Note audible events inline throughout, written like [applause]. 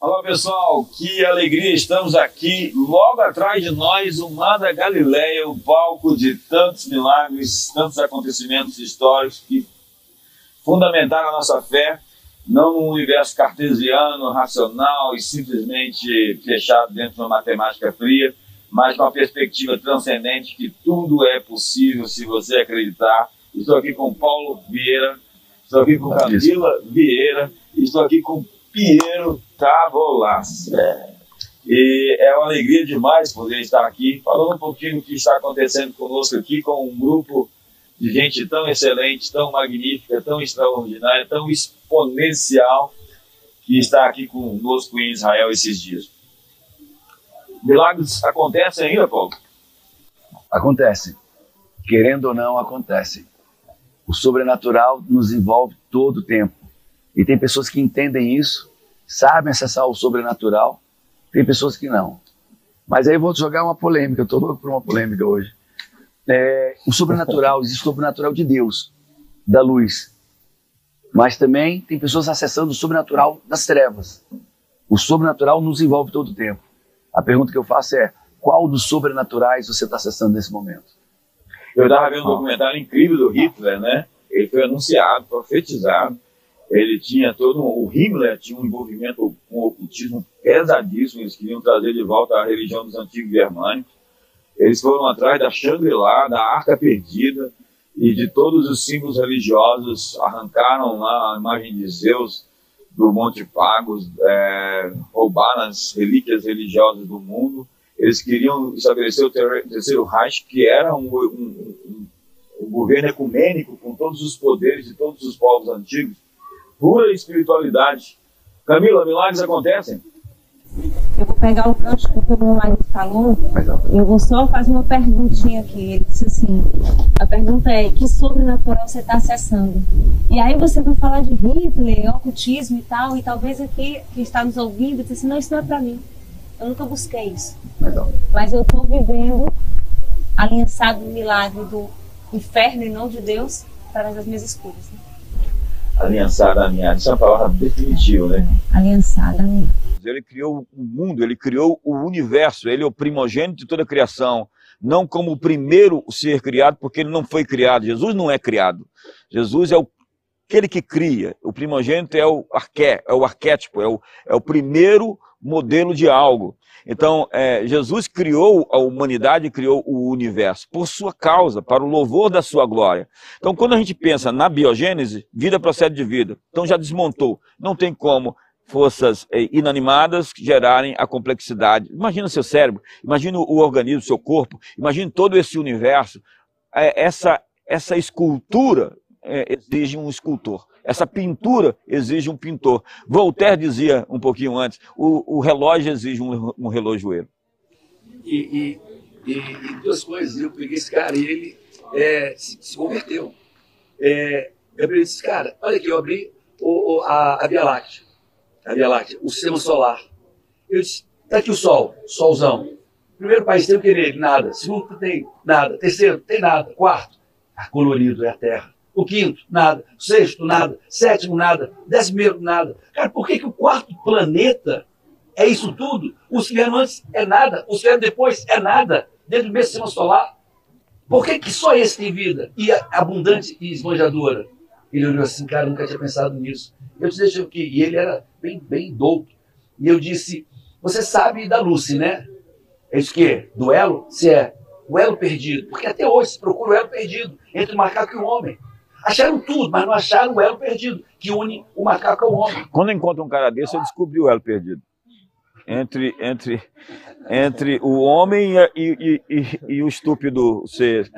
Olá pessoal, que alegria, estamos aqui logo atrás de nós, o Mar da Galileia, o palco de tantos milagres, tantos acontecimentos históricos que fundamentaram a nossa fé, não num universo cartesiano, racional e simplesmente fechado dentro de uma matemática fria, mas com uma perspectiva transcendente que tudo é possível se você acreditar. Estou aqui com Paulo Vieira, estou aqui com Camila Vieira, estou aqui com Piero Tavolas. É. E é uma alegria demais poder estar aqui falando um pouquinho do que está acontecendo conosco aqui com um grupo de gente tão excelente, tão magnífica, tão extraordinária, tão exponencial que está aqui conosco em Israel esses dias. Milagres acontecem ainda, Paulo? Acontece. Querendo ou não, acontece. O sobrenatural nos envolve todo o tempo. E tem pessoas que entendem isso, sabem acessar o sobrenatural, tem pessoas que não. Mas aí eu vou jogar uma polêmica, eu estou louco por uma polêmica hoje. É, o sobrenatural, [laughs] existe o sobrenatural de Deus, da luz. Mas também tem pessoas acessando o sobrenatural das trevas. O sobrenatural nos envolve todo o tempo. A pergunta que eu faço é: qual dos sobrenaturais você está acessando nesse momento? Eu estava vendo um documentário incrível do Hitler, né? Ele foi anunciado, profetizado ele tinha todo o Himmler tinha um envolvimento com o ocultismo pesadíssimo, eles queriam trazer de volta a religião dos antigos germânicos. Eles foram atrás da Shangri-La, da Arca Perdida e de todos os símbolos religiosos, arrancaram lá a imagem de Zeus do Monte Pagos, é, roubaram as relíquias religiosas do mundo. Eles queriam estabelecer o terceiro Reich, que era um, um, um, um governo ecumênico com todos os poderes de todos os povos antigos pura espiritualidade. Camila, milagres acontecem? Eu vou pegar o gancho que o meu marido falou eu vou só fazer uma perguntinha aqui. Ele disse assim: a pergunta é: que sobrenatural você está acessando? E aí você vai falar de Hitler, ocultismo e tal, e talvez aqui que está nos ouvindo disse assim: não, isso não é para mim. Eu nunca busquei isso. Mas eu estou vivendo aliançado no milagre do inferno e não de Deus através das minhas escolhas. Né? Aliançada a minha. Isso é uma palavra definitiva, né? Aliançada a minha. Ele criou o mundo, ele criou o universo, ele é o primogênito de toda a criação. Não como o primeiro ser criado, porque ele não foi criado. Jesus não é criado. Jesus é o aquele que cria. O primogênito é o arqué, é o arquétipo, é o, é o primeiro modelo de algo. Então, é, Jesus criou a humanidade, criou o universo por sua causa, para o louvor da sua glória. Então, quando a gente pensa na biogênese, vida procede de vida. Então, já desmontou. Não tem como forças é, inanimadas gerarem a complexidade. Imagina seu cérebro, imagina o organismo, seu corpo, imagine todo esse universo. É, essa, essa escultura é, exige um escultor. Essa pintura exige um pintor. Voltaire dizia um pouquinho antes: o, o relógio exige um, um relojoeiro. E, e, e, duas coisas. Eu peguei esse cara e ele é, se, se, converteu. É, eu peguei esse cara, olha aqui, eu abri o, o, a, a Via Láctea, a Via Láctea, o sistema solar. Eu disse: está aqui o Sol, Solzão. Primeiro país tem o que nele? Nada. Segundo, tem nada. Terceiro, tem nada. Quarto, colorido é a Terra. O quinto, nada. O sexto, nada. Sétimo, nada. Décimo, nada. Cara, por que, que o quarto planeta é isso tudo? Os que vieram antes é nada. Os que vieram depois é nada. Dentro do mesmo sistema solar. Por que, que só esse tem vida? E abundante e esbanjadora? Ele olhou assim, cara, nunca tinha pensado nisso. Eu te deixei aqui. E ele era bem, bem douto. E eu disse, você sabe da Lucy, né? É isso que? Duelo? Se é. O elo perdido. Porque até hoje se procura o elo perdido entre o macaco e o homem. Acharam tudo, mas não acharam o elo perdido, que une o macaco ao homem. Quando eu encontro um cara desse, eu descobri o elo perdido. Entre, entre, entre o homem e, e, e, e o estúpido ser.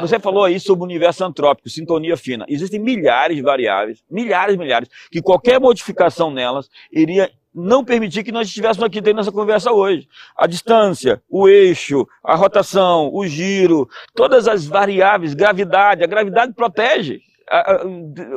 Você falou aí sobre o universo antrópico, sintonia fina. Existem milhares de variáveis, milhares, milhares, que qualquer modificação nelas iria não permitir que nós estivéssemos aqui tendo essa conversa hoje. A distância, o eixo, a rotação, o giro, todas as variáveis, gravidade, a gravidade protege.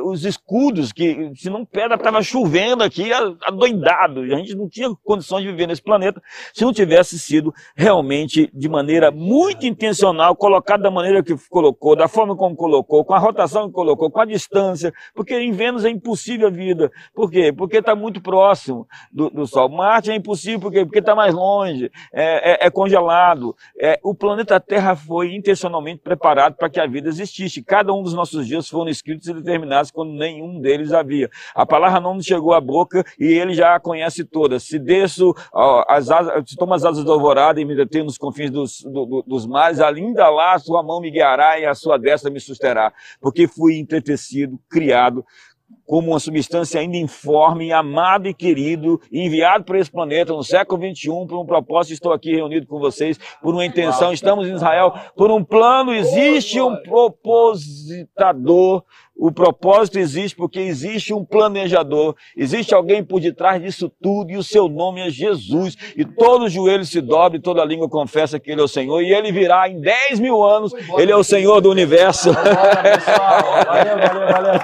Os escudos, que se não pedra, estava chovendo aqui, adoidado. A gente não tinha condições de viver nesse planeta se não tivesse sido realmente de maneira muito intencional, colocado da maneira que colocou, da forma como colocou, com a rotação que colocou, com a distância, porque em Vênus é impossível a vida. Por quê? Porque está muito próximo do, do, Sol. Marte é impossível porque porque está mais longe, é, é, é congelado. É, o planeta Terra foi intencionalmente preparado para que a vida existisse. Cada um dos nossos dias foram escritos e determinados quando nenhum deles havia. A palavra não chegou à boca e ele já a conhece toda. Se desço, as asas, se tomo as asas do alvorada e me detenho nos confins dos, do, dos mares, ainda lá a sua mão me guiará e a sua destra me susterá. Porque fui entretecido, criado como uma substância ainda informe, amado e querido, enviado para esse planeta no século XXI por um propósito. Estou aqui reunido com vocês por uma intenção. Estamos em Israel por um plano. Existe um propositador. O propósito existe porque existe um planejador. Existe alguém por detrás disso tudo e o seu nome é Jesus. E todo joelho se dobre, toda língua confessa que Ele é o Senhor. E Ele virá em 10 mil anos. Ele é o Senhor do universo. Valeu, valeu, valeu.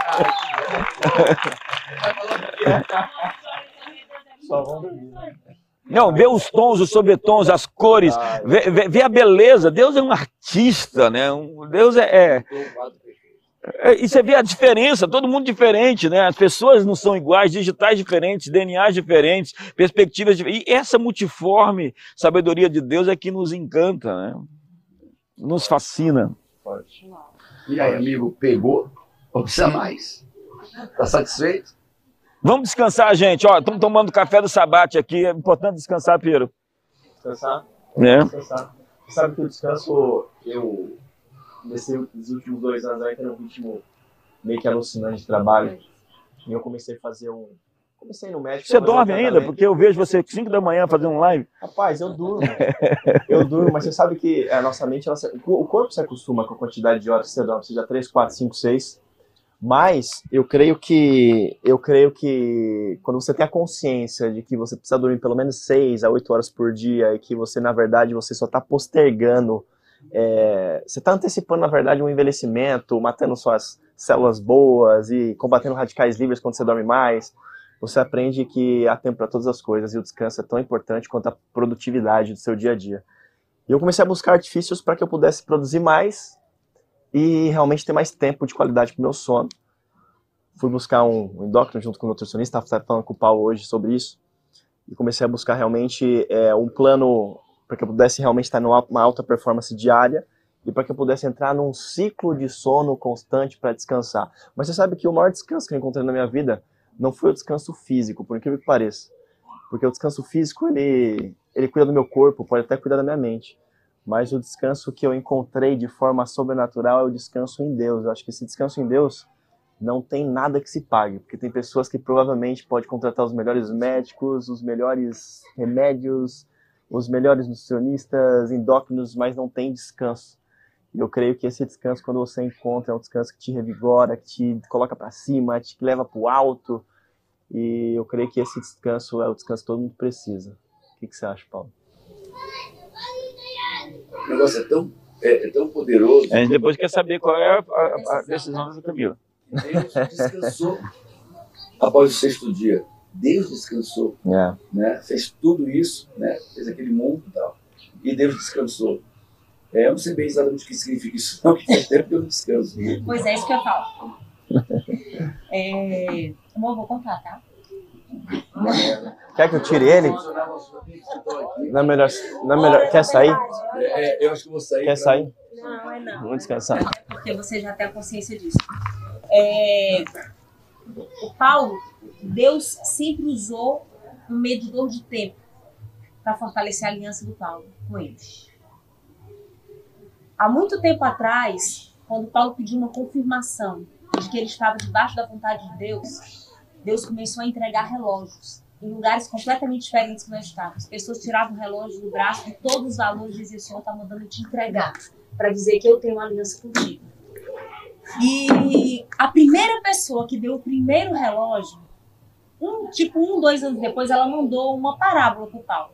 Não, vê os tons, os sobretons, as cores, vê, vê, vê, a beleza. Deus é um artista, né? Deus é, é, é, E você vê a diferença, todo mundo diferente, né? As pessoas não são iguais, digitais diferentes, DNAs diferentes, perspectivas diferentes. E essa multiforme sabedoria de Deus é que nos encanta, né? Nos fascina. E aí, amigo, pegou? Ou precisa mais? Tá satisfeito? Vamos descansar, gente. Ó, estamos tomando café do sabate aqui. É importante descansar, Piro. Descansar? É. Descansar. Sabe que o descanso, eu, nesses últimos dois anos aí, que era um ritmo meio que alucinante de trabalho. E eu comecei a fazer um. Comecei no médico. Você dorme um ainda? Porque eu vejo você 5 da manhã fazendo um live. Rapaz, eu durmo. eu durmo, mas você sabe que a nossa mente, ela, o corpo se acostuma com a quantidade de horas que você dorme, seja 3, 4, 5, 6. Mas eu creio que eu creio que quando você tem a consciência de que você precisa dormir pelo menos 6 a 8 horas por dia e que você, na verdade, você só está postergando, é, você está antecipando, na verdade, um envelhecimento, matando suas células boas e combatendo radicais livres quando você dorme mais, você aprende que há tempo para todas as coisas e o descanso é tão importante quanto a produtividade do seu dia a dia. E eu comecei a buscar artifícios para que eu pudesse produzir mais e realmente ter mais tempo de qualidade para meu sono. Fui buscar um, endócrino junto com o nutricionista, estava falando com o Paulo hoje sobre isso, e comecei a buscar realmente é, um plano para que eu pudesse realmente estar numa alta performance diária e para que eu pudesse entrar num ciclo de sono constante para descansar. Mas você sabe que o maior descanso que eu encontrei na minha vida não foi o descanso físico, por incrível que pareça. Porque o descanso físico, ele, ele cuida do meu corpo, pode até cuidar da minha mente mas o descanso que eu encontrei de forma sobrenatural é o descanso em Deus. Eu acho que esse descanso em Deus não tem nada que se pague, porque tem pessoas que provavelmente podem contratar os melhores médicos, os melhores remédios, os melhores nutricionistas, endócrinos, mas não tem descanso. E eu creio que esse descanso, quando você encontra, é um descanso que te revigora, que te coloca para cima, te leva para o alto. E eu creio que esse descanso é o descanso que todo mundo precisa. O que, que você acha, Paulo? O negócio é tão, é, é tão poderoso. A gente depois quer saber qual é a, a, a decisão da Camila. Deus descansou após o sexto dia. Deus descansou. É. Né? Fez tudo isso, né? fez aquele mundo e tal. E Deus descansou. É, eu não sei bem exatamente o que significa isso, não, que faz tempo que eu descanso. Pois é, isso que eu falo. É... Amor, vou contar, tá? Quer que eu tire ele? Não é melhor. Não é melhor. Quer sair? É, eu acho que vou sair. Quer sair? Não, é não. Vamos descansar. Porque você já tem a consciência disso. É, o Paulo, Deus sempre usou um medidor de tempo para fortalecer a aliança do Paulo com eles. Há muito tempo atrás, quando Paulo pediu uma confirmação de que ele estava debaixo da vontade de Deus, Deus começou a entregar relógios em lugares completamente diferentes que nós estávamos. As pessoas tiravam o relógio do braço e todos os valores diziam, Senhor está mandando te entregar, para dizer que eu tenho uma aliança contigo. E a primeira pessoa que deu o primeiro relógio, um, tipo um, dois anos depois, ela mandou uma parábola para o Paulo.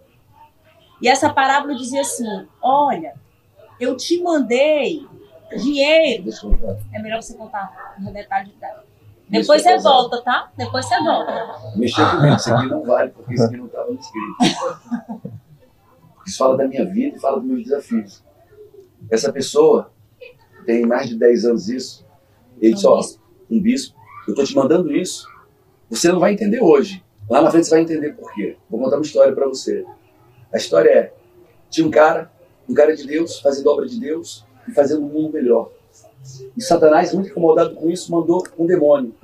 E essa parábola dizia assim, olha, eu te mandei Dinheiro. É melhor você contar no detalhe. da- Depois você volta, tá? Depois você volta. Mexer comigo, isso aqui não vale, porque isso aqui não estava no. Porque isso fala da minha vida e fala dos meus desafios. Essa pessoa tem mais de 10 anos isso. Ele disse, ó, um bispo, eu estou te mandando isso. Você não vai entender hoje. Lá na frente você vai entender por quê. Vou contar uma história para você. A história é, tinha um cara, um cara de Deus, fazendo obra de Deus e fazendo um mundo melhor. E Satanás, muito incomodado com isso, mandou um demônio.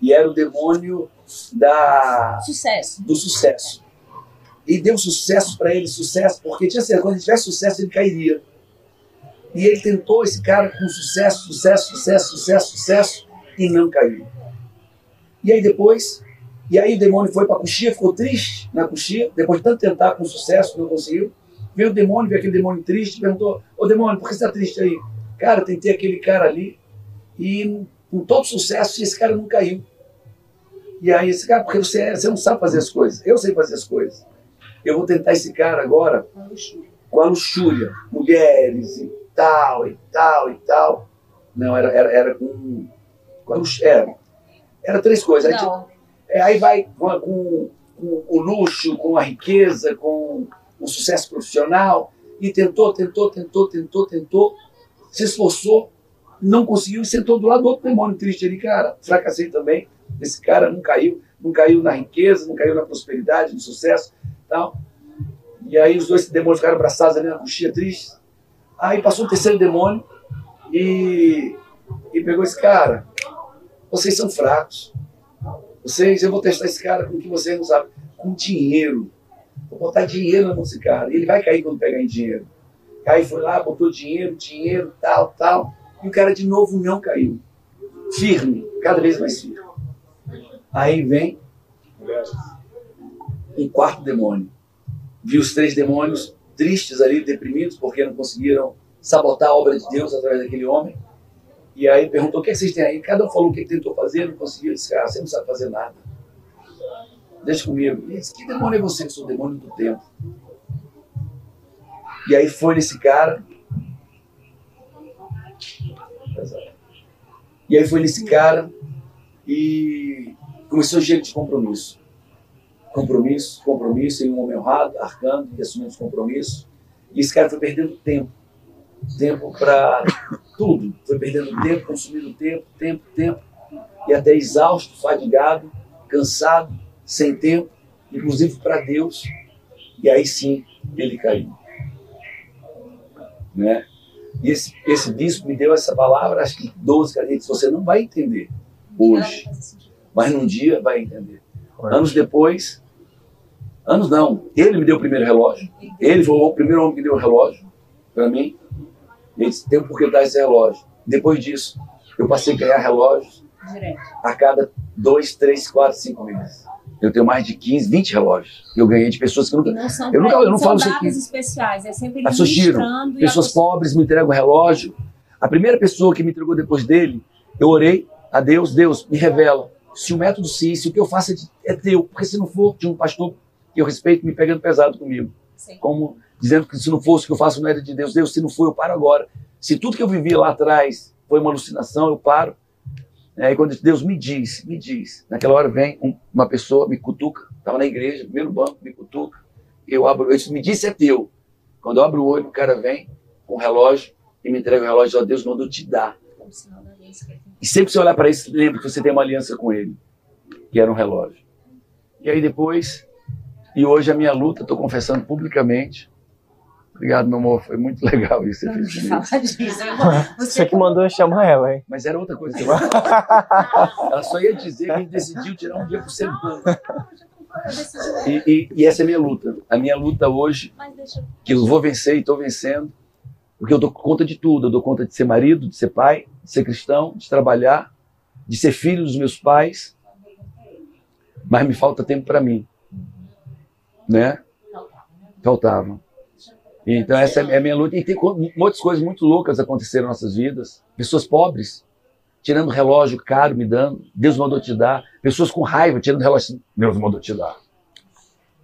E era o demônio da, Sucesso. do sucesso. E deu sucesso para ele, sucesso, porque tinha certeza, quando ele tivesse sucesso, ele cairia. E ele tentou esse cara com sucesso, sucesso, sucesso, sucesso, sucesso, e não caiu. E aí depois, e aí o demônio foi para a coxia, ficou triste na coxia, depois de tanto tentar com sucesso, não conseguiu. Veio o demônio, veio aquele demônio triste, perguntou: Ô demônio, por que você está triste aí? Cara, tentei aquele cara ali, e com todo sucesso, esse cara não caiu. E aí, esse cara, porque você, é- você não sabe fazer as coisas, eu sei fazer as coisas. Eu vou tentar esse cara agora com a luxúria, mulheres e tal, e tal, e tal. Não, era, era, era com, com a luxúria. Era, era três coisas. Aí, Não. é, aí vai com, a- com- com o luxo, com a riqueza, com o sucesso profissional, e tentou, tentou, tentou, tentou, tentou, se esforçou, não conseguiu, e sentou do lado do outro demônio triste ali, cara, fracassei também. Esse cara não caiu, não caiu na riqueza, não caiu na prosperidade, no sucesso, tal. E aí os dois demônios ficaram abraçados ali na coxinha triste. Aí passou o terceiro demônio e, e pegou esse cara. Vocês são fracos. Vocês, eu vou testar esse cara com o que vocês não sabem. Com dinheiro. Vou botar dinheiro na mão desse cara. Ele vai cair quando pegar em dinheiro. Aí foi lá, botou dinheiro, dinheiro, tal, tal. E o cara de novo não caiu. Firme, cada vez mais firme. Aí vem um quarto demônio. Viu os três demônios tristes ali, deprimidos, porque não conseguiram sabotar a obra de Deus através daquele homem. E aí perguntou: o que vocês têm aí? Cada um falou o que tentou fazer, não conseguiu. Disse: cara, você não sabe fazer nada. Deixa comigo. Disse: que demônio é você? Eu sou o demônio do tempo. E aí foi nesse cara. E aí foi nesse cara e começou a gente de compromisso. Compromisso, compromisso, e um homem honrado, arcando e assumindo os compromissos. E esse cara foi perdendo tempo. Tempo para tudo. Foi perdendo tempo, consumindo tempo, tempo, tempo. E até exausto, fadigado, cansado, sem tempo, inclusive para Deus. E aí sim ele caiu. Né? E esse, esse bispo me deu essa palavra, acho que 12, cara, ele disse, você não vai entender hoje, mas num dia vai entender. Anos depois, anos não, ele me deu o primeiro relógio. Ele foi o primeiro homem que deu o relógio para mim. Ele disse, tem um porquê dar esse relógio. Depois disso, eu passei a ganhar relógios a cada dois, três, quatro, cinco meses. Eu tenho mais de 15, 20 relógios. que Eu ganhei de pessoas que nunca. não são, Eu nunca- eu não são falo isso datas aqui. especiais, é sempre ele As pessoas a pobres me entregam relógio. A primeira pessoa que me entregou depois dele, eu orei a Deus, Deus, me revela se o método sim, se o que eu faço é, de- é teu. Porque se não for, tinha um pastor que eu respeito me pegando pesado comigo. Sim. Como dizendo que se não fosse o que eu faço não era de Deus. Deus, se não for, eu paro agora. Se tudo que eu vivi lá atrás foi uma alucinação, eu paro. Aí quando Deus me diz, me diz, naquela hora vem um- uma pessoa, me cutuca, estava na igreja, primeiro banco, me cutuca, eu abro, disse, me disse é teu. Quando eu abro o olho, o cara vem com o relógio e me entrega o relógio, ó, Deus mandou te dar. E sempre que você olhar para isso, lembre que você tem uma aliança com ele, que era um relógio. E aí depois, e hoje a minha luta, estou confessando publicamente. Obrigado, meu amor, foi muito [laughs] legal isso você fez disso. [laughs] Você que mandou eu chamar ela, hein? Mas era outra coisa [laughs] que eu Ela só ia dizer que a gente decidiu tirar um dia por semana. E, e, e essa é a minha luta. A minha luta hoje, mas deixa eu- que eu vou vencer e estou vencendo, porque eu dou conta de tudo. Eu dou conta de ser marido, de ser pai, de ser cristão, de trabalhar, de ser filho dos meus pais, mas me falta tempo para mim, né? Faltava. Então essa é a minha luta. E tem muitas coisas muito loucas aconteceram nas nossas vidas. Pessoas pobres, tirando relógio caro, me dando. Deus mandou te dar. Pessoas com raiva, tirando relógio. Deus mandou te dar.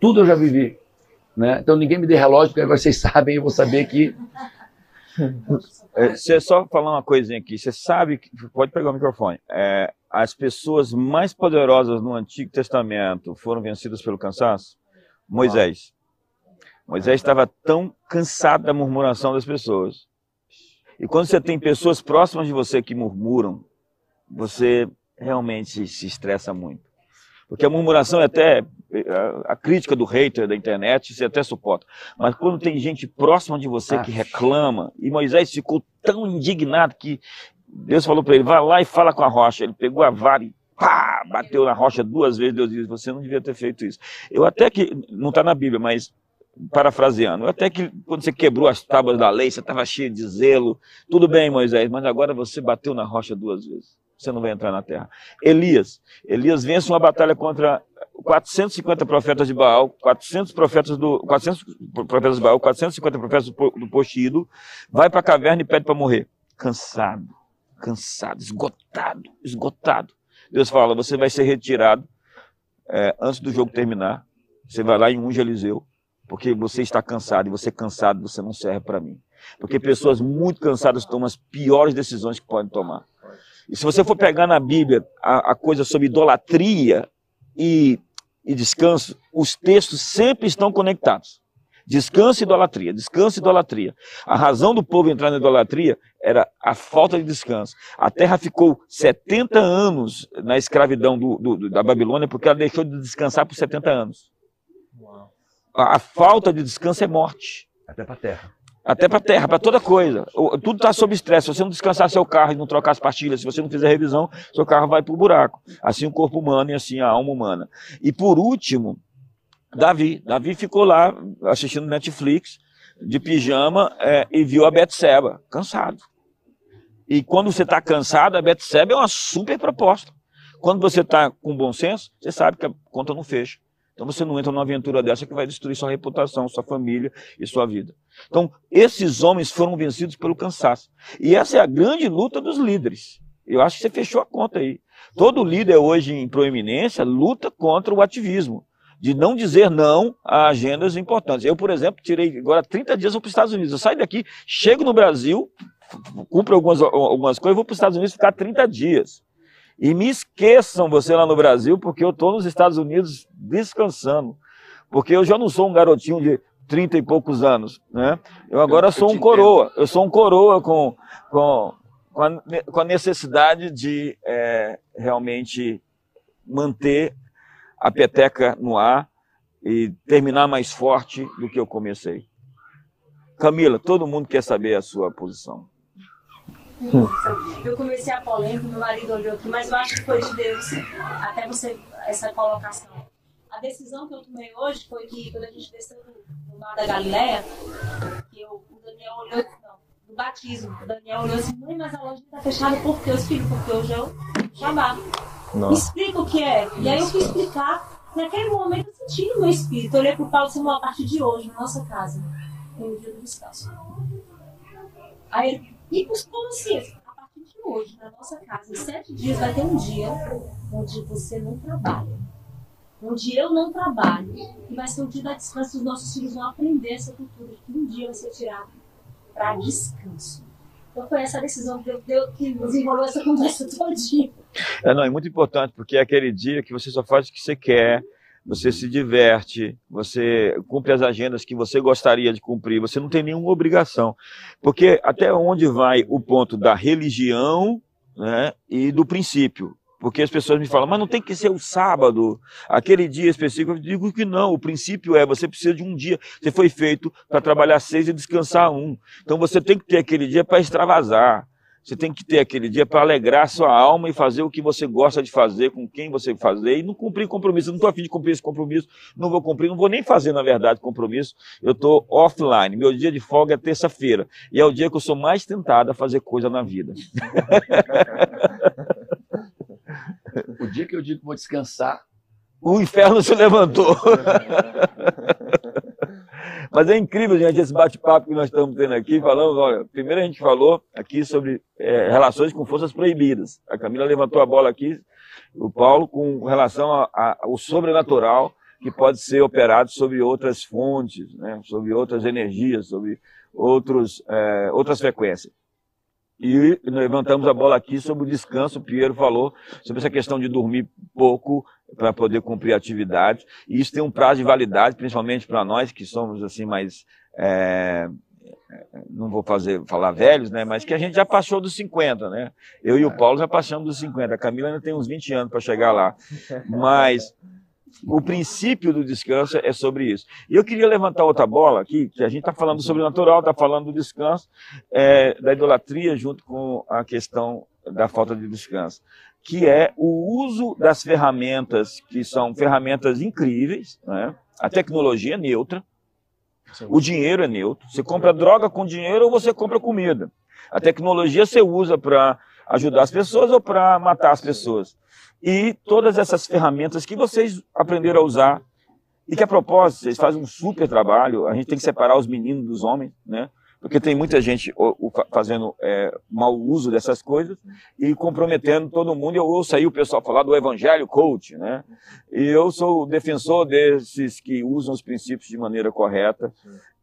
Tudo eu já vivi. Né? Então ninguém me dê relógio, porque agora vocês [laughs] sabem, eu vou saber que É, você só falar uma coisinha aqui. Você sabe, que, pode pegar o microfone. É, as pessoas mais poderosas no Antigo Testamento foram vencidas pelo cansaço? Moisés. Moisés estava tão cansado da murmuração das pessoas. E quando você tem pessoas próximas de você que murmuram, você realmente se estressa muito. Porque a murmuração é até a crítica do hater da internet, você até suporta. Mas quando tem gente próxima de você que reclama, e Moisés ficou tão indignado que Deus falou para ele: vai lá e fala com a rocha. Ele pegou a vara e pá, bateu na rocha duas vezes. Deus disse: você não devia ter feito isso. Eu até que, não está na Bíblia, mas parafraseando, até que quando você quebrou as tábuas da lei, você estava cheio de zelo. Tudo bem, Moisés, mas agora você bateu na rocha duas vezes você não vai entrar na terra. Elias. Elias vence uma batalha contra 450 profetas de Baal, 400 profetas do 400 profetas de Baal, 450 profetas do Postido, vai para a caverna e pede para morrer. Cansado, cansado, esgotado, esgotado. Deus fala: você vai ser retirado é, antes do jogo terminar. Você vai lá em unge Eliseu, porque você está cansado e você cansado você não serve para mim. Porque pessoas muito cansadas tomam as piores decisões que podem tomar. E se você for pegar na Bíblia a, a coisa sobre idolatria e, e descanso, os textos sempre estão conectados. Descanso e idolatria, descanso e idolatria. A razão do povo entrar na idolatria era a falta de descanso. A terra ficou 70 anos na escravidão do, do, da Babilônia porque ela deixou de descansar por 70 anos. A, a falta de descanso é morte. Até para a terra. Até para a terra, para toda coisa. Tudo está sob estresse. Se você não descansar seu carro e não trocar as pastilhas, se você não fizer revisão, seu carro vai para o buraco. Assim o corpo humano e assim a alma humana. E por último, Davi. Davi ficou lá assistindo Netflix, de pijama, é, e viu a Betseba, cansado. E quando você está cansado, a Betseba é uma super proposta. Quando você está com bom senso, você sabe que a conta não fecha. Então você não entra numa aventura dessa que vai destruir sua reputação, sua família e sua vida. Então, esses homens foram vencidos pelo cansaço. E essa é a grande luta dos líderes. Eu acho que você fechou a conta aí. Todo líder hoje em proeminência luta contra o ativismo, de não dizer não a agendas importantes. Eu, por exemplo, tirei agora 30 dias para os Estados Unidos. Eu saio daqui, chego no Brasil, cumpro algumas, algumas coisas, vou para os Estados Unidos ficar 30 dias. E me esqueçam você lá no Brasil, porque eu estou nos Estados Unidos descansando. Porque eu já não sou um garotinho de 30 e poucos anos. Né? Eu agora eu, sou um coroa. Eu sou um coroa com, com, com, a, com a necessidade de é, realmente manter a peteca no ar e terminar mais forte do que eu comecei. Camila, todo mundo quer saber a sua posição. Eu comecei a polêmica, meu marido olhou aqui, mas eu acho que foi de Deus, até você, essa colocação. A decisão que eu tomei hoje foi que quando a gente desceu no, mar da Galileia, que eu, o Daniel olhou, não, no batismo, o Daniel olhou assim, mãe, mas a loja está fechada por quê? Eu explico, porque hoje é o Shabá. Explica o que é. E aí eu fui explicar. Naquele momento eu senti no meu espírito. Eu olhei para o Paulo e disse, a partir de hoje, na nossa casa, tem o dia do descanso. Aí ele e como assim? A partir de hoje, na nossa casa, em sete dias vai ter um dia onde você não trabalha. Onde eu não trabalho. E vai ser um dia da descanso. Os nossos filhos vão aprender essa cultura. Que um dia vai ser tirado para descanso. Então foi essa decisão que, deu, que desenvolveu essa [laughs] conversa todinha. É, não, é muito importante, porque é aquele dia que você só faz o que você quer, você se diverte, você cumpre as agendas que você gostaria de cumprir, você não tem nenhuma obrigação. Porque até onde vai o ponto da religião né, e do princípio? Porque as pessoas me falam, mas não tem que ser o sábado, aquele dia específico. Eu digo que não, o princípio é, você precisa de um dia. Você foi feito para trabalhar seis e descansar um. Então você tem que ter aquele dia para extravasar. Você tem que ter aquele dia para alegrar sua alma e fazer o que você gosta de fazer, com quem você fazer, e não cumprir compromisso. Eu não estou afim de cumprir esse compromisso, não vou cumprir, não vou nem fazer, na verdade, compromisso. Eu estou offline. Meu dia de folga é terça-feira. E é o dia que eu sou mais tentado a fazer coisa na vida. [laughs] o dia que eu digo que vou descansar. O inferno se levantou. [laughs] Mas é incrível, gente, esse bate-papo que nós estamos tendo aqui, falando, olha, primeiro a gente falou aqui sobre é, relações com forças proibidas. A Camila levantou a bola aqui, o Paulo, com relação ao sobrenatural que pode ser operado sobre outras fontes, né, sobre outras energias, sobre outros, é, outras frequências. E levantamos a bola aqui sobre o descanso. O Piero falou sobre essa questão de dormir pouco para poder cumprir a atividade. E isso tem um prazo de validade, principalmente para nós que somos assim mais. É, não vou fazer falar velhos, né? Mas que a gente já passou dos 50, né? Eu e o Paulo já passamos dos 50. A Camila ainda tem uns 20 anos para chegar lá. Mas o princípio do descanso é sobre isso. E eu queria levantar outra bola aqui, que a gente está falando do sobrenatural, está falando do descanso, é, da idolatria, junto com a questão da falta de descanso, que é o uso das ferramentas, que são ferramentas incríveis, né? a tecnologia é neutra, o dinheiro é neutro. Você compra droga com dinheiro ou você compra comida. A tecnologia você usa para ajudar as pessoas ou para matar as pessoas e todas essas ferramentas que vocês aprenderam a usar e que a propósito, vocês fazem um super trabalho, a gente tem que separar os meninos dos homens, né? Porque tem muita gente fazendo é, mau uso dessas coisas e comprometendo todo mundo. Eu ouço aí o pessoal falar do evangelho coach, né? E eu sou defensor desses que usam os princípios de maneira correta.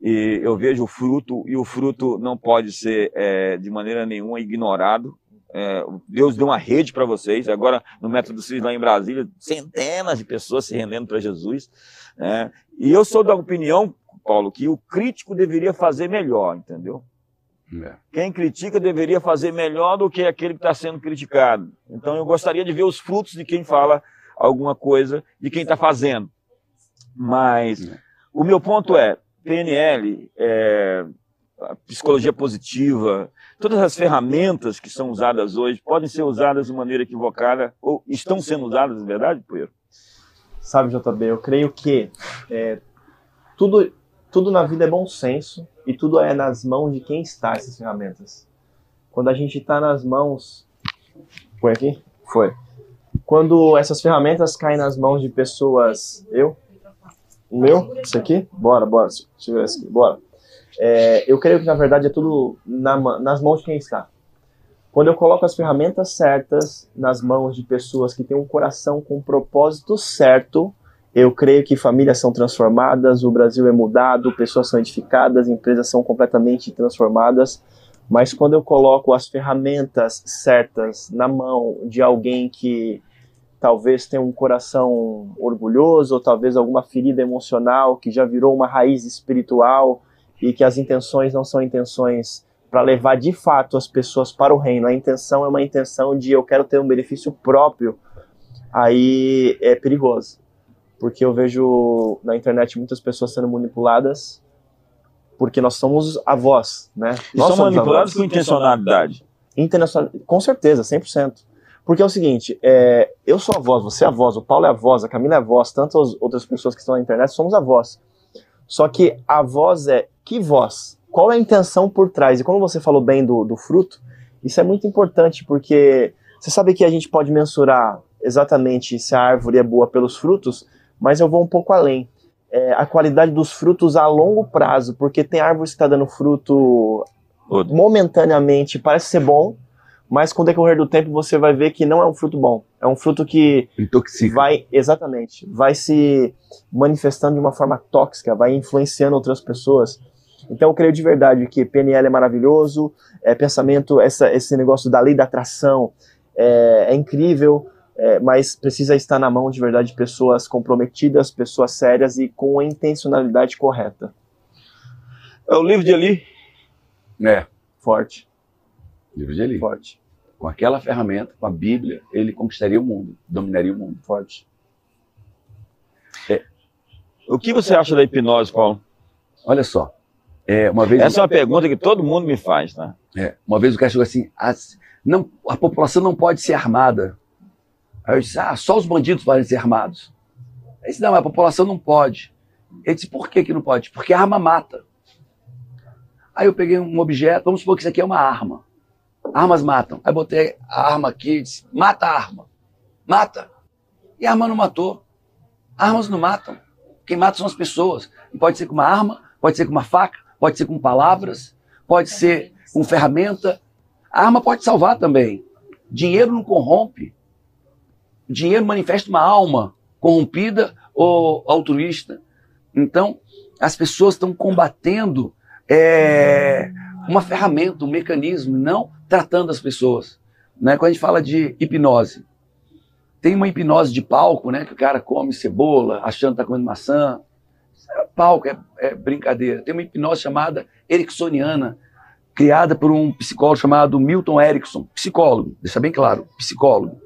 E eu vejo o fruto, e o fruto não pode ser é, de maneira nenhuma ignorado. É, Deus deu uma rede para vocês. Agora, no Método CIS lá em Brasília, centenas de pessoas se rendendo para Jesus. Né? E eu sou da opinião, Paulo, que o crítico deveria fazer melhor, entendeu? É. Quem critica deveria fazer melhor do que aquele que está sendo criticado. Então, eu gostaria de ver os frutos de quem fala alguma coisa, de quem está fazendo. Mas é. o meu ponto é: PNL, é, psicologia positiva, todas as ferramentas que são usadas hoje podem ser usadas de maneira equivocada ou estão sendo usadas, de verdade, Poeiro? Sabe, JB, eu creio que é, tudo, tudo na vida é bom senso e tudo é nas mãos de quem está essas ferramentas. Quando a gente está nas mãos. Foi aqui? Foi. Quando essas ferramentas caem nas mãos de pessoas. Eu? O meu? Isso aqui? Bora, bora. Eu ver aqui. Bora é, eu creio que na verdade é tudo na, nas mãos de quem está. Quando eu coloco as ferramentas certas nas mãos de pessoas que têm um coração com um propósito certo, eu creio que famílias são transformadas, o Brasil é mudado, pessoas são edificadas, empresas são completamente transformadas. Mas quando eu coloco as ferramentas certas na mão de alguém que talvez tenha um coração orgulhoso, ou talvez alguma ferida emocional que já virou uma raiz espiritual, e que as intenções não são intenções para levar de fato as pessoas para o reino. A intenção é uma intenção de eu quero ter um benefício próprio. Aí é perigoso. Porque eu vejo na internet muitas pessoas sendo manipuladas porque nós somos a voz, né? E nós somos manipulados com intencionalidade. Internacional, com certeza, 100%. Porque é o seguinte, é, eu sou a voz, você é a voz, o Paulo é a voz, a Camila é a voz, tantas outras pessoas que estão na internet somos a voz. Só que a voz é que voz? Qual é a intenção por trás? E como você falou bem do, do fruto, isso é muito importante porque você sabe que a gente pode mensurar exatamente se a árvore é boa pelos frutos, mas eu vou um pouco além. É, a qualidade dos frutos a longo prazo, porque tem árvores que está dando fruto momentaneamente, parece ser bom, mas com o decorrer do tempo você vai ver que não é um fruto bom. É um fruto que Intoxica. vai, exatamente, vai se manifestando de uma forma tóxica, vai influenciando outras pessoas. Então eu creio de verdade que PNL é maravilhoso, é pensamento, essa, esse negócio da lei da atração é, é incrível, é, mas precisa estar na mão de verdade de pessoas comprometidas, pessoas sérias e com a intencionalidade correta. É o livro de Eli. É. Forte. Livro de Eli. Forte. Com aquela ferramenta, com a Bíblia, ele conquistaria o mundo, dominaria o mundo. Forte. É. O que você acha da hipnose, Paulo? Olha só, é, uma vez Essa é uma pergunta que todo mundo me faz, tá? É, uma vez o cara chegou assim, a, não, a população não pode ser armada. Aí eu disse, ah, só os bandidos podem ser armados. Ele disse, não, a população não pode. Ele disse, por que, que não pode? Porque a arma mata. Aí eu peguei um objeto, vamos supor que isso aqui é uma arma. Armas matam. Aí botei a arma aqui e disse, mata a arma. Mata. E a arma não matou. Armas não matam. Quem mata são as pessoas. E pode ser com uma arma, pode ser com uma faca, pode ser com palavras, pode ser com ferramenta. A arma pode salvar também. Dinheiro não corrompe. Dinheiro manifesta uma alma corrompida ou altruísta. Então, as pessoas estão combatendo é, uma ferramenta, um mecanismo, não tratando as pessoas. Né? Quando a gente fala de hipnose, tem uma hipnose de palco, né? Que o cara come cebola, achando que está comendo maçã. É palco, é, é, brincadeira. Tem uma hipnose chamada ericksoniana, criada por um psicólogo chamado Milton Erickson, psicólogo, deixa bem claro, psicólogo.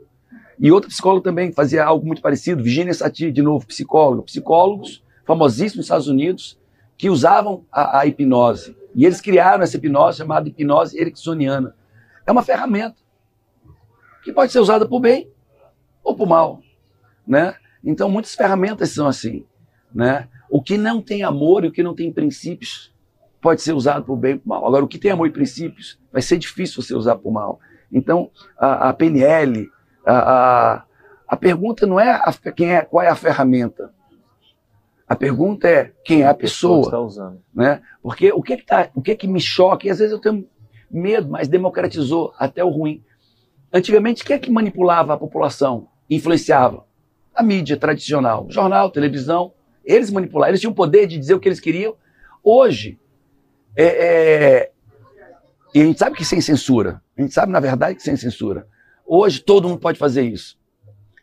E outro psicólogo também fazia algo muito parecido, Virginia Satir, de novo, psicólogo. Psicólogos famosíssimos nos Estados Unidos que usavam a, a hipnose. E eles criaram essa hipnose chamada hipnose ericksoniana. É uma ferramenta que pode ser usada o bem ou o mal, né? Então muitas ferramentas são assim, né? O que não tem amor e o que não tem princípios pode ser usado o bem e para o mal. Agora o que tem amor e princípios vai ser difícil você usar o mal. Então a, a PNL, a, a, a, pergunta não é, a, quem é qual é a ferramenta. A pergunta é quem é a pessoa, Está usando. né? Porque o que que tá, o que que me choca? E às vezes eu tenho medo, mas democratizou até o ruim. Antigamente quem é que manipulava a população? influenciava a mídia tradicional, jornal, televisão. Eles manipulavam, eles tinham o poder de dizer o que eles queriam. Hoje, é, é, e a gente sabe que sem censura, a gente sabe na verdade que sem censura. Hoje todo mundo pode fazer isso.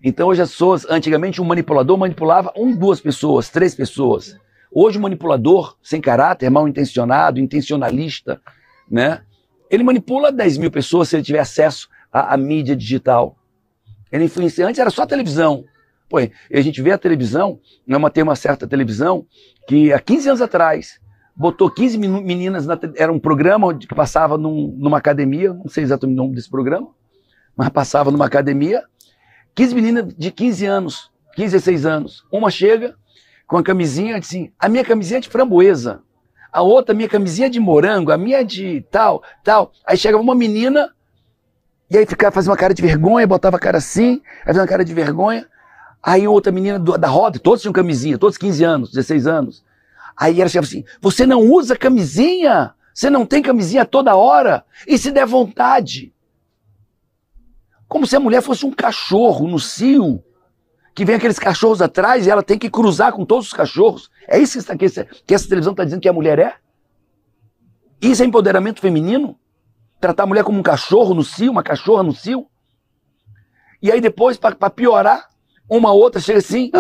Então hoje as pessoas, antigamente um manipulador manipulava um, duas pessoas, três pessoas. Hoje o manipulador, sem caráter, mal intencionado, intencionalista, né? Ele manipula 10 mil pessoas se ele tiver acesso à, à mídia digital. Ele influencia. Antes era só televisão. Pô, a gente vê a televisão, né, uma, tem uma certa televisão que há 15 anos atrás botou 15 meninas, na, era um programa que passava num, numa academia, não sei exatamente o nome desse programa, mas passava numa academia, 15 meninas de 15 anos, 15, 16 anos. Uma chega com a camisinha assim, a minha camisinha é de framboesa, a outra, a minha camisinha é de morango, a minha é de tal, tal. Aí chega uma menina e aí ficava, fazia uma cara de vergonha, botava a cara assim, aí fazia uma cara de vergonha. Aí outra menina do, da roda, todos tinham camisinha, todos 15 anos, 16 anos. Aí ela chegava assim: Você não usa camisinha? Você não tem camisinha toda hora? E se der vontade? Como se a mulher fosse um cachorro no cio, que vem aqueles cachorros atrás e ela tem que cruzar com todos os cachorros. É isso que essa, que essa televisão está dizendo que a mulher é? Isso é empoderamento feminino? tratar a mulher como um cachorro no cio, uma cachorra no cio. E aí depois, para piorar, uma outra chega assim,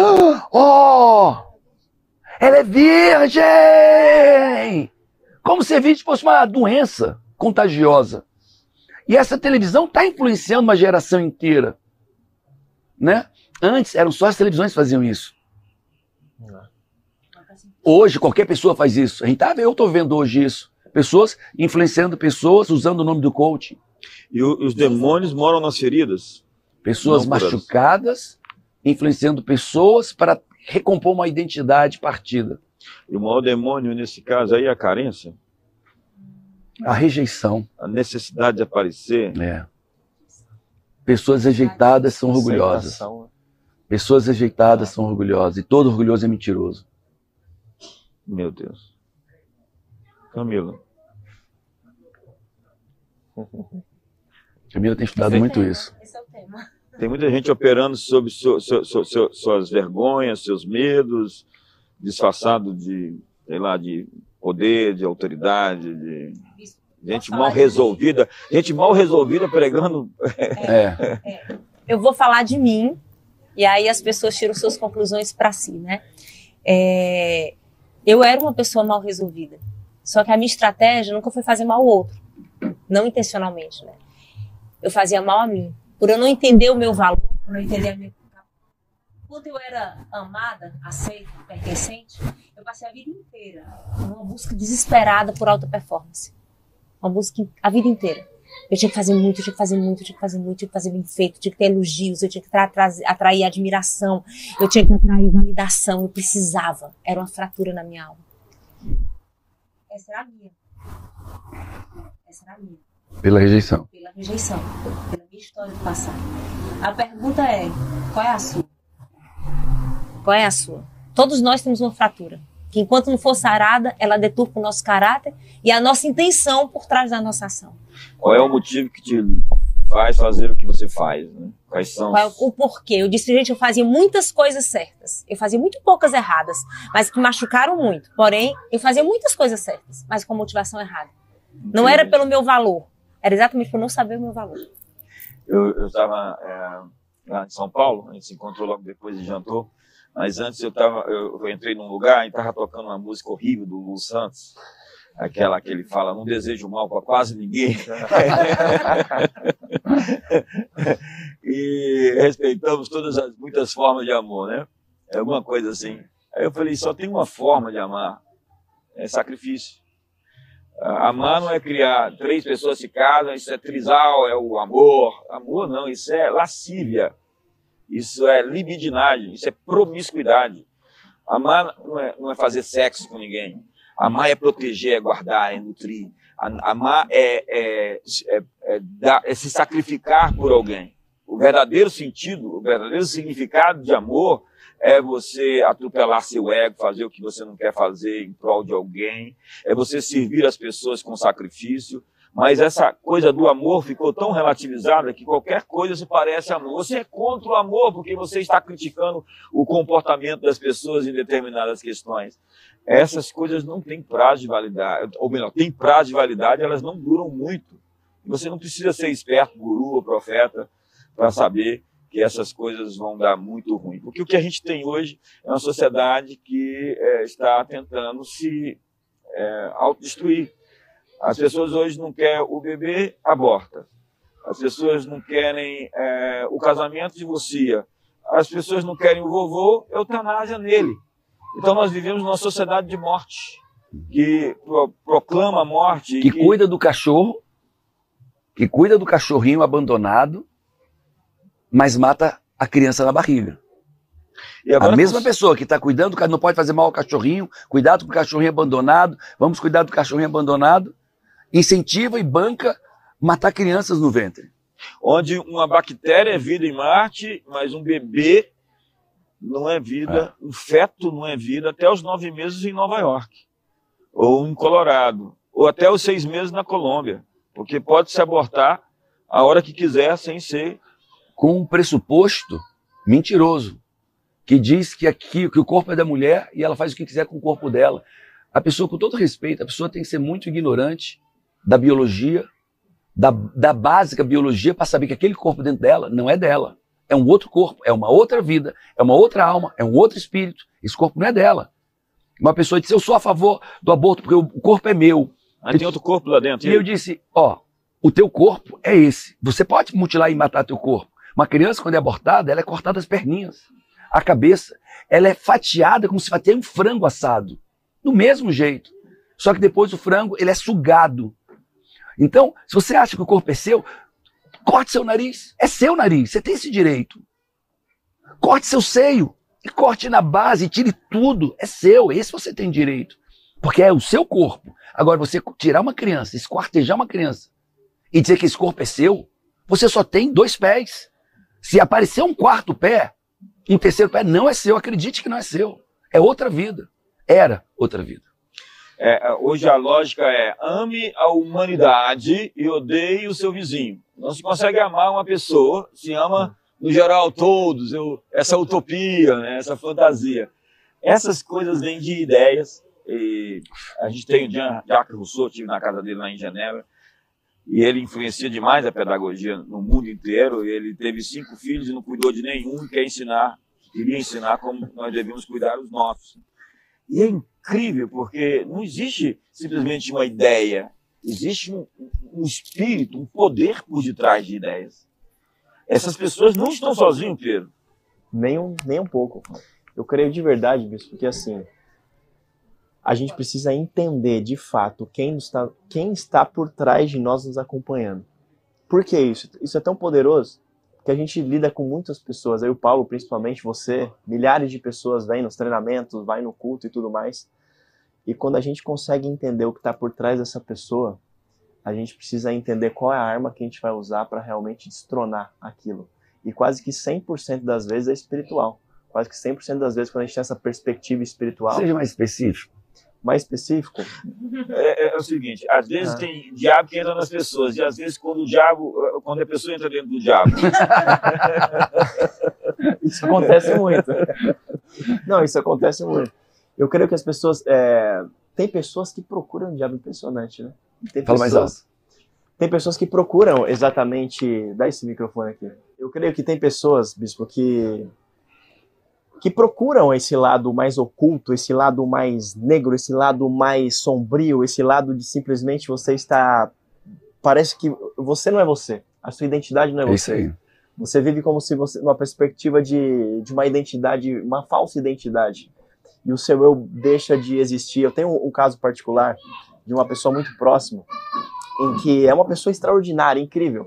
oh, ela é virgem! Como se a virgem fosse uma doença contagiosa. E essa televisão está influenciando uma geração inteira. Né? Antes eram só as televisões que faziam isso. Hoje qualquer pessoa faz isso. A gente tá, eu estou vendo hoje isso pessoas influenciando pessoas usando o nome do coaching. E os demônios moram nas feridas. Pessoas machucadas influenciando pessoas para recompor uma identidade partida. E o maior demônio nesse caso aí é a carência? A rejeição. A necessidade de aparecer. É. Pessoas rejeitadas são orgulhosas. Pessoas rejeitadas são orgulhosas. E todo orgulhoso é mentiroso. Meu Deus. Camila. [laughs] Camila tem estudado muito tema. isso. Esse é o tema. Tem muita gente operando sobre su, su, su, suas vergonhas, seus medos, disfarçado de, sei lá, de poder, de autoridade, de gente mal resolvida, gente mal resolvida pregando. É. É. Eu vou falar de mim e aí as pessoas tiram suas conclusões para si, né? É, eu era uma pessoa mal resolvida, só que a minha estratégia nunca foi fazer mal ao outro, não intencionalmente, né? Eu fazia mal a mim, por eu não entender o meu valor, por não entender a minha quando eu era amada, aceita, pertencente, eu passei a vida inteira numa busca desesperada por alta performance. Uma busca a vida inteira. Eu tinha que fazer muito, eu tinha que fazer muito, eu tinha que fazer muito, eu tinha que fazer bem feito, eu tinha que ter elogios, eu tinha que atrair, atrair admiração, eu tinha que atrair validação, eu precisava. Era uma fratura na minha alma. Essa era a minha. Essa era a minha. Pela rejeição. Pela rejeição. Pela minha história do passado. A pergunta é: qual é a sua? Qual é a sua? Todos nós temos uma fratura. Que enquanto não for sarada, ela deturpa o nosso caráter e a nossa intenção por trás da nossa ação. Qual é o motivo que te faz fazer o que você faz. Né? Quais são? Qual é o porquê? Eu disse, gente, eu fazia muitas coisas certas. Eu fazia muito poucas erradas, mas que machucaram muito. Porém, eu fazia muitas coisas certas, mas com motivação errada. Não era pelo meu valor, era exatamente por não saber o meu valor. Eu estava é, lá em São Paulo, a gente se encontrou logo depois e jantou, mas antes eu, tava, eu, entrei num lugar e estava tocando uma música horrível do Lu Santos, aquela que ele fala, não desejo mal para quase ninguém. [laughs] e respeitamos todas as muitas formas de amor, né? É alguma coisa assim. Aí eu falei, só tem uma forma de amar, é sacrifício. Amar não é criar três pessoas se casam, isso é trisal, é o amor. Amor não, isso é lascívia, isso é libidinagem, isso é promiscuidade. Amar não é, não é fazer sexo com ninguém. Amar é proteger, é guardar, é nutrir. Amar é, é, é, é, dar, é se sacrificar por alguém. O verdadeiro sentido, o verdadeiro significado de amor é você atropelar seu ego, fazer o que você não quer fazer em prol de alguém, é você servir as pessoas com sacrifício, mas essa coisa do amor ficou tão relativizada que qualquer coisa se parece amor. Você é contra o amor porque você está criticando o comportamento das pessoas em determinadas questões. Essas coisas não têm prazo de validade, ou melhor, têm prazo de validade, elas não duram muito. Você não precisa ser esperto, guru ou profeta para saber que essas coisas vão dar muito ruim. Porque o que a gente tem hoje é uma sociedade que é, está tentando se é, autodestruir as pessoas hoje não querem o bebê, aborta. As pessoas não querem é, o casamento, divorcia. As pessoas não querem o vovô, eutanásia nele. Então nós vivemos numa sociedade de morte, que pro, proclama a morte. Que, que cuida do cachorro, que cuida do cachorrinho abandonado, mas mata a criança na barriga. a mesma pessoa que está cuidando, não pode fazer mal ao cachorrinho, cuidado com o cachorrinho abandonado, vamos cuidar do cachorrinho abandonado, incentiva e banca matar crianças no ventre. Onde uma bactéria é vida em Marte, mas um bebê não é vida, é. um feto não é vida até os nove meses em Nova York, ou em Colorado, ou até os seis meses na Colômbia, porque pode se abortar a hora que quiser sem ser. Com um pressuposto mentiroso, que diz que aqui que o corpo é da mulher e ela faz o que quiser com o corpo dela. A pessoa, com todo respeito, a pessoa tem que ser muito ignorante da biologia, da, da básica biologia, para saber que aquele corpo dentro dela não é dela. É um outro corpo, é uma outra vida, é uma outra alma, é um outro espírito. Esse corpo não é dela. Uma pessoa disse: Eu sou a favor do aborto porque o corpo é meu. Mas tem outro corpo lá dentro. E eu disse: Ó, o teu corpo é esse. Você pode mutilar e matar teu corpo. Uma criança, quando é abortada, ela é cortada as perninhas, a cabeça. Ela é fatiada como se fatiasse um frango assado. Do mesmo jeito. Só que depois o frango ele é sugado então, se você acha que o corpo é seu, corte seu nariz. É seu nariz, você tem esse direito. Corte seu seio e corte na base, tire tudo. É seu, esse você tem direito. Porque é o seu corpo. Agora, você tirar uma criança, esquartejar uma criança e dizer que esse corpo é seu, você só tem dois pés. Se aparecer um quarto pé, um terceiro pé, não é seu. Acredite que não é seu. É outra vida. Era outra vida. É, hoje a lógica é ame a humanidade e odeie o seu vizinho. Não se consegue amar uma pessoa, se ama no geral todos, eu, essa utopia, né, essa fantasia. Essas coisas vêm de ideias. a gente tem o Jacques Rousseau, estive na casa dele lá em Genebra, e ele influencia demais a pedagogia no mundo inteiro. Ele teve cinco filhos e não cuidou de nenhum quer ensinar, queria ensinar como nós devemos cuidar dos nossos. E é incrível, porque não existe simplesmente uma ideia, existe um, um espírito, um poder por detrás de ideias. Essas pessoas não estão sozinhas, Pedro. Nem um, nem um pouco. Eu creio de verdade, bispo, porque assim, a gente precisa entender de fato quem está, quem está por trás de nós nos acompanhando. Por que isso? Isso é tão poderoso que a gente lida com muitas pessoas, aí o Paulo principalmente, você, milhares de pessoas vêm nos treinamentos, vai no culto e tudo mais. E quando a gente consegue entender o que está por trás dessa pessoa, a gente precisa entender qual é a arma que a gente vai usar para realmente destronar aquilo. E quase que 100% das vezes é espiritual. Quase que 100% das vezes, quando a gente tem essa perspectiva espiritual. Seja mais específico. Mais específico? É, é o seguinte, às vezes Ah. tem diabo que entra nas pessoas, e às vezes quando o diabo, quando a pessoa entra dentro do diabo. [laughs] Isso acontece muito. Não, isso acontece muito. Eu creio que as pessoas. é, Tem pessoas que procuram um diabo impressionante, né? Tem Fala mais pessoas, tem pessoas que procuram exatamente. Dá esse microfone aqui. Eu creio que tem pessoas, bispo, que. Que procuram esse lado mais oculto, esse lado mais negro, esse lado mais sombrio, esse lado de simplesmente você está. Parece que você não é você. A sua identidade não é É você. isso aí. Você vive como se você, numa perspectiva de, de uma identidade, uma falsa identidade. E o seu eu deixa de existir. Eu tenho um, um caso particular de uma pessoa muito próxima, em que é uma pessoa extraordinária, incrível.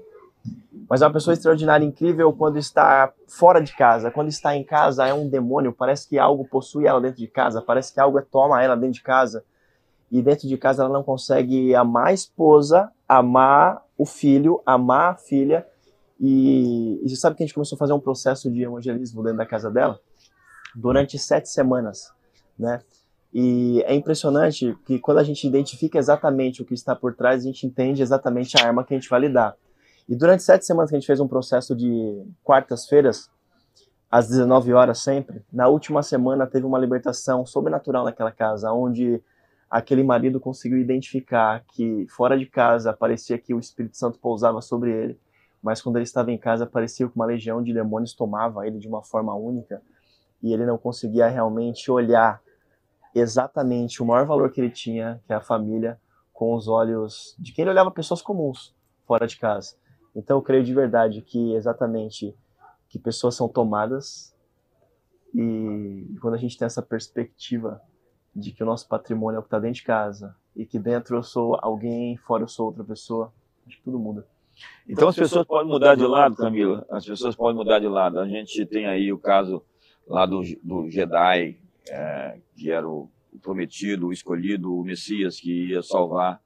Mas é uma pessoa extraordinária, incrível quando está fora de casa. Quando está em casa é um demônio, parece que algo possui ela dentro de casa, parece que algo toma ela dentro de casa. E dentro de casa ela não consegue amar a esposa, amar o filho, amar a filha. E, e você sabe que a gente começou a fazer um processo de evangelismo dentro da casa dela? Durante sete semanas, né? E é impressionante que quando a gente identifica exatamente o que está por trás, a gente entende exatamente a arma que a gente vai lidar. E durante sete semanas que a gente fez um processo de quartas-feiras, às 19 horas sempre, na última semana teve uma libertação sobrenatural naquela casa, onde aquele marido conseguiu identificar que fora de casa parecia que o Espírito Santo pousava sobre ele, mas quando ele estava em casa parecia que uma legião de demônios tomava ele de uma forma única e ele não conseguia realmente olhar exatamente o maior valor que ele tinha, que é a família, com os olhos de quem ele olhava pessoas comuns fora de casa. Então eu creio de verdade que exatamente que pessoas são tomadas e quando a gente tem essa perspectiva de que o nosso patrimônio é o que está dentro de casa e que dentro eu sou alguém, fora eu sou outra pessoa, acho que tudo muda. Então as pessoas podem mudar de lado, Camila. As pessoas podem mudar de lado. A gente tem aí o caso lá do, do Jedi, é, que era o prometido, o escolhido, o Messias que ia salvar,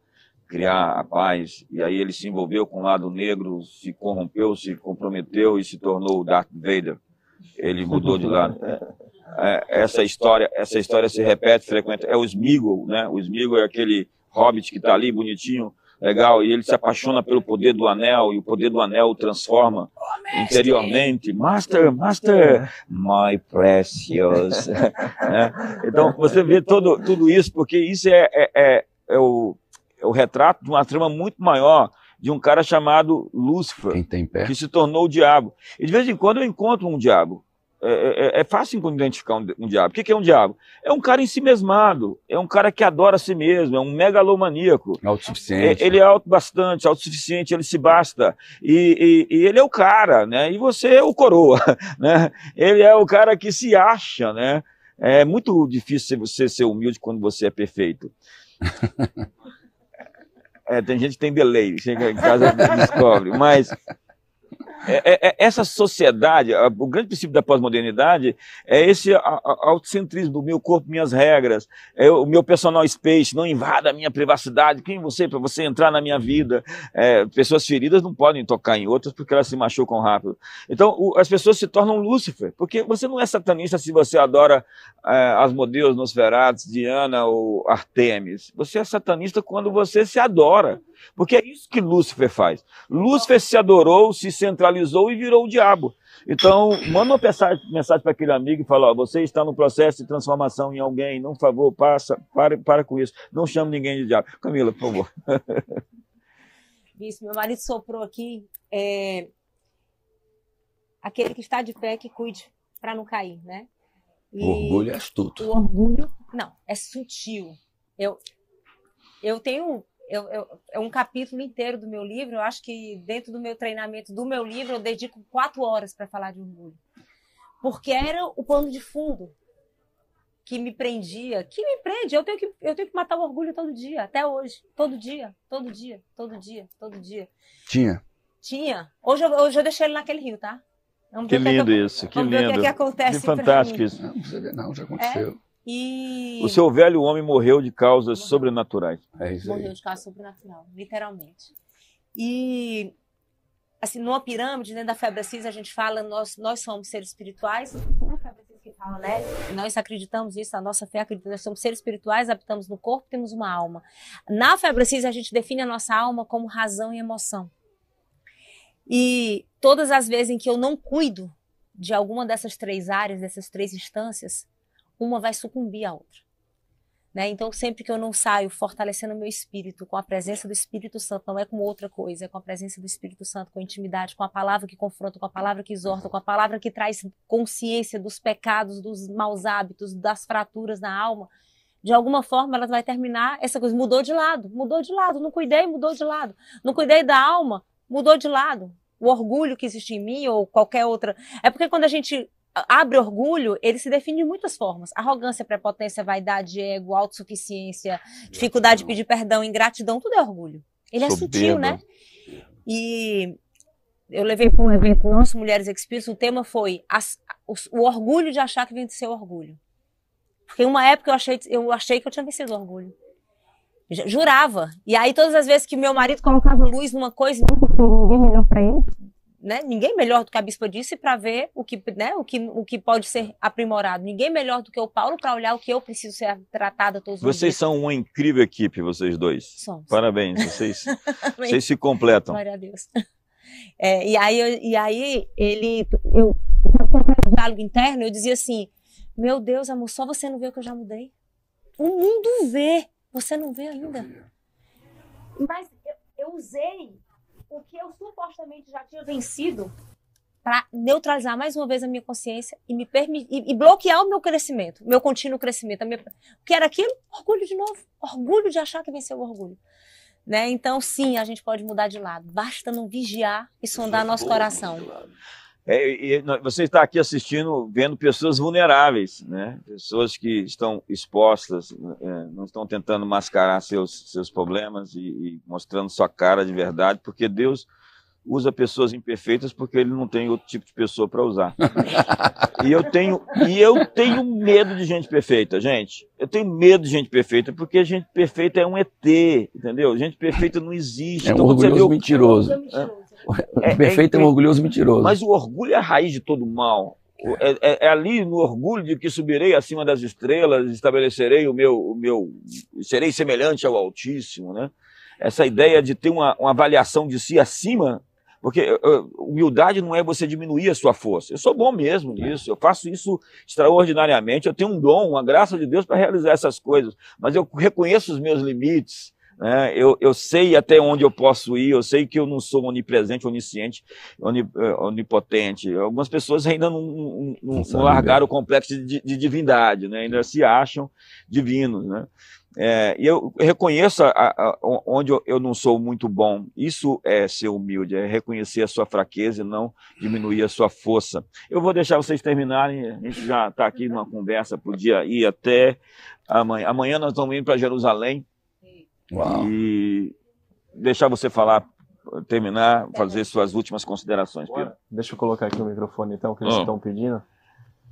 criar a paz. E aí ele se envolveu com o lado negro, se corrompeu, se comprometeu e se tornou o Darth Vader. Ele mudou de lado. É, essa história, essa história se repete frequentemente. É o Smeagol, né? O Smeagol é aquele hobbit que está ali bonitinho, legal, e ele se apaixona pelo poder do anel, e o poder do anel o transforma interiormente. Master, Master, my precious. [laughs] né? Então, você vê todo, tudo isso, porque isso é, é, é, é o, é o retrato de uma trama muito maior de um cara chamado Lúcifer, que se tornou o diabo. E de vez em quando eu encontro um diabo. É, é- é fácil identificar um, um diabo. O que que é um diabo? É um cara em si mesmado, é um cara que adora a si mesmo, é um megalomaníaco. Autossuficiente. É, Ele é auto bastante, autossuficiente, ele se basta. E, e- e ele é o cara, né? E você é o coroa, [laughs] né? Ele é o cara que se acha, né? É muito difícil você ser humilde quando você é perfeito. [laughs] É, tem gente que tem delay, chega em casa e descobre, mas é- é- é- essa sociedade, o grande princípio da pós-modernidade é esse autocentrismo do meu corpo, minhas regras, é o meu personal space, não invada a minha privacidade, quem é você para você entrar na minha vida? É, pessoas feridas não podem tocar em outras porque elas se machucam rápido. Então o- as pessoas se tornam Lúcifer, porque você não é satanista se você adora é, as modelos Nosferatus, Diana ou Artemis. Você é satanista quando você se adora. Porque é isso que Lúcifer faz. Lúcifer se adorou, se centralizou e virou o diabo. Então, manda uma mensagem, para aquele amigo e fala: ó, você está no processo de transformação em alguém, não favor, passa, para, para com isso. Não chame ninguém de diabo. Camila, por favor. [laughs] Isso, meu marido soprou aqui. é, Aquele que está de pé que cuide para não cair, né? E O orgulho é astuto. o orgulho, não, é sutil. Eu, eu tenho eu, eu- é um capítulo inteiro do meu livro. Eu acho que dentro do meu treinamento do meu livro eu dedico quatro horas para falar de orgulho, porque era o pano de fundo que me prendia, que me prende. Eu tenho que eu tenho que matar o orgulho todo dia, até hoje, todo dia, todo dia, todo dia, todo dia. Tinha. Tinha. Hoje eu, hoje eu deixei ele naquele rio, tá? Vamos Que é lindo que, isso, que vamos ver o que, é lindo. que acontece. Que fantástico isso. Não, não precisa ver, não, já aconteceu. E O seu velho homem morreu de causas sobrenaturais. É, isso aí. morreu de causa sobrenatural, literalmente. E assim, numa pirâmide, dentro da febre cis, a gente fala nós nós somos seres espirituais. Febre cis que fala, né? Nós acreditamos isso, a nossa fé acredita, nós somos seres espirituais, habitamos no corpo, temos uma alma. Na fé precisa a gente define a nossa alma como razão e emoção. E todas as vezes em que eu não cuido de alguma dessas três áreas, dessas três instâncias, uma vai sucumbir à outra. Né? Então, sempre que eu não saio fortalecendo o meu espírito com a presença do Espírito Santo, não é com outra coisa, é com a presença do Espírito Santo, com intimidade, com a palavra que confronta, com a palavra que exorta, com a palavra que traz consciência dos pecados, dos maus hábitos, das fraturas na alma, de alguma forma ela vai terminar essa coisa. Mudou de lado, mudou de lado, não cuidei, mudou de lado. Não cuidei da alma, mudou de lado. O orgulho que existe em mim ou qualquer outra. É porque quando a gente abre orgulho, ele se define de muitas formas. Arrogância, prepotência, vaidade, ego, autossuficiência, dificuldade de pedir perdão, ingratidão, tudo é orgulho. Ele é sutil, né? E eu levei para um evento nosso, Mulheres Experience, o tema foi as, o, o, orgulho de achar que venceu o orgulho. Porque uma época eu achei, eu achei que eu tinha vencido o orgulho. Jurava. E aí, todas as vezes que meu marido colocava luz numa coisa, porque ninguém melhor para ele, né? Ninguém melhor do que a bispa disse para ver o que, né? o, que, o que pode ser aprimorado. Ninguém melhor do que o Paulo para olhar o que eu preciso ser tratada todos vocês os dias. Vocês são uma incrível equipe, vocês dois. Somos. Parabéns, vocês, [laughs] vocês se completam. Glória a Deus. É, e, aí, e aí ele, eu, sabe o diálogo interno? Eu dizia assim, meu Deus, amor, só você não vê o que eu já mudei. O mundo vê, você não vê ainda. Mas eu, eu usei o que eu supostamente já tinha vencido para neutralizar mais uma vez a minha consciência e me permitir e, e, bloquear o meu crescimento, meu contínuo crescimento. Minha, o que era aquilo? Orgulho de novo. Orgulho de achar que venceu o orgulho. Né? Então, sim, a gente pode mudar de lado. Basta não vigiar e sondar nosso coração. É, você está aqui assistindo, vendo pessoas vulneráveis, né? pessoas que estão expostas, é, não estão tentando mascarar seus, seus problemas e, e, mostrando sua cara de verdade, porque Deus usa pessoas imperfeitas porque ele não tem outro tipo de pessoa para usar. [laughs] e eu tenho e eu tenho medo de gente perfeita, gente. Eu tenho medo de gente perfeita porque gente perfeita é um ET, entendeu? Gente perfeita não existe. É um então, orgulhoso mentiroso. É. É, perfeito é, é um orgulhoso mentiroso. Mas o orgulho é a raiz de todo mal. É, é, é, ali no orgulho de que subirei acima das estrelas, estabelecerei o meu, o meu, serei semelhante ao Altíssimo, né? Essa ideia de ter uma, uma avaliação de si acima, porque humildade não é você diminuir a sua força. Eu sou bom mesmo nisso, eu faço isso extraordinariamente, eu tenho um dom, uma graça de Deus para realizar essas coisas, mas eu reconheço os meus limites, né? Eu, eu sei até onde eu posso ir, eu sei que eu não sou onipresente, onisciente, eh, onipotente. Algumas pessoas ainda não, não, não, não largaram o complexo de, de, divindade, né? ainda se acham divinos. Né? É, e eu reconheço a, a, onde eu não sou muito bom. Isso é ser humilde, é reconhecer a sua fraqueza e não diminuir a sua força. Eu vou deixar vocês terminarem, a gente já está aqui numa conversa, podia ir até amanhã. Amanhã nós estamos indo para Jerusalém Uau. E deixar você falar, terminar, fazer suas últimas considerações, Pedro. Deixa eu colocar aqui o microfone então, que eles oh. estão pedindo.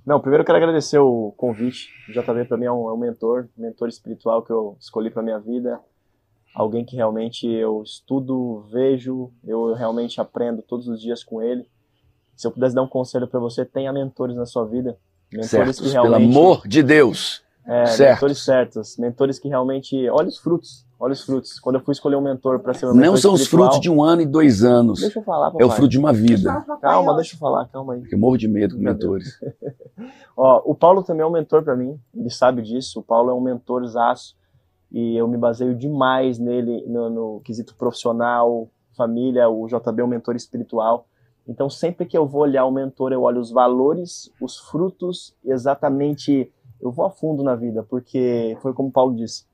Não, primeiro eu quero agradecer o convite. O JV para mim é um, é um mentor, mentor espiritual que eu escolhi para minha vida. Alguém que realmente eu estudo, vejo, eu realmente aprendo todos os dias com ele. Se eu pudesse dar um conselho para você, tenha mentores na sua vida. Mentores que realmente, pelo amor de Deus. É, certo. mentores certos, mentores que realmente olha os frutos Olha os frutos. Quando eu fui escolher um mentor para ser meu mentor Não são os frutos de um ano e dois anos. Deixa eu falar, papai. É o fruto de uma vida. Calma, deixa eu falar, calma aí. Eu morro de medo com mentores. [laughs] Ó, o Paulo também é um mentor para mim. Ele sabe disso. O Paulo é um mentor zaço. E eu me baseio demais nele no, no quesito profissional, família. O JB é um mentor espiritual. Então, sempre que eu vou olhar o mentor, eu olho os valores, os frutos, exatamente. Eu vou a fundo na vida, porque foi como o Paulo disse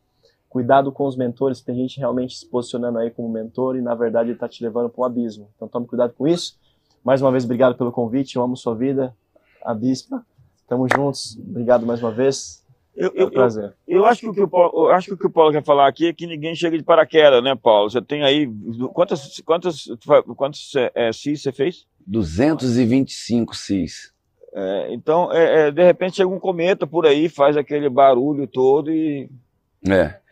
Cuidado com os mentores, tem gente realmente se posicionando aí como mentor e na verdade ele está te levando para o abismo. Então tome cuidado com isso. Mais uma vez, obrigado pelo convite, eu amo sua vida, a Bispa. Tamo juntos, obrigado mais uma vez. Eu, eu, é um prazer. Eu, eu, acho que o que o Paulo, eu acho que o que o Paulo quer falar aqui é que ninguém chega de paraquedas, né, Paulo? Você tem aí quantas quantas quantos é, CIS você fez? 225 CIS. É, então, é, é, de repente chega um cometa por aí, faz aquele barulho todo e é.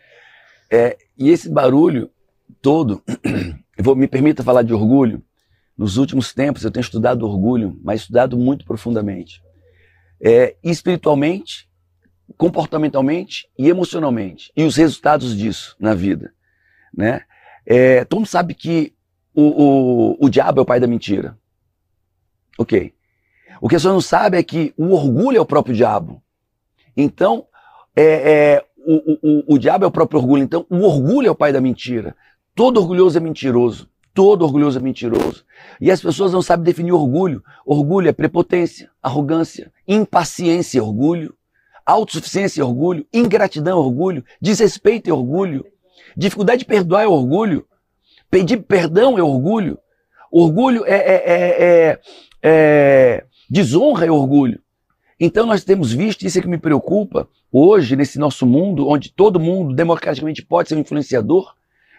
É, e esse barulho todo, [clears throat] vou, me permita falar de orgulho, nos últimos tempos eu tenho estudado orgulho, mas estudado muito profundamente. é, espiritualmente, comportamentalmente e emocionalmente. E os resultados disso na vida. Né? É, todo mundo sabe que o, o, o diabo é o pai da mentira. Ok. O que a pessoa não sabe é que o orgulho é o próprio diabo. Então, é, é, o, o, o diabo é o próprio orgulho. Então, o orgulho é o pai da mentira. Todo orgulhoso é mentiroso. Todo orgulhoso é mentiroso. E as pessoas não sabem definir orgulho. Orgulho é prepotência, arrogância, impaciência é orgulho, autossuficiência é orgulho, ingratidão é orgulho, desrespeito é orgulho, dificuldade de perdoar é orgulho, pedir perdão é orgulho, orgulho é, é, é, é, é desonra é orgulho. Então nós temos visto, isso é que me preocupa, hoje, nesse nosso mundo, onde todo mundo democraticamente pode ser um influenciador,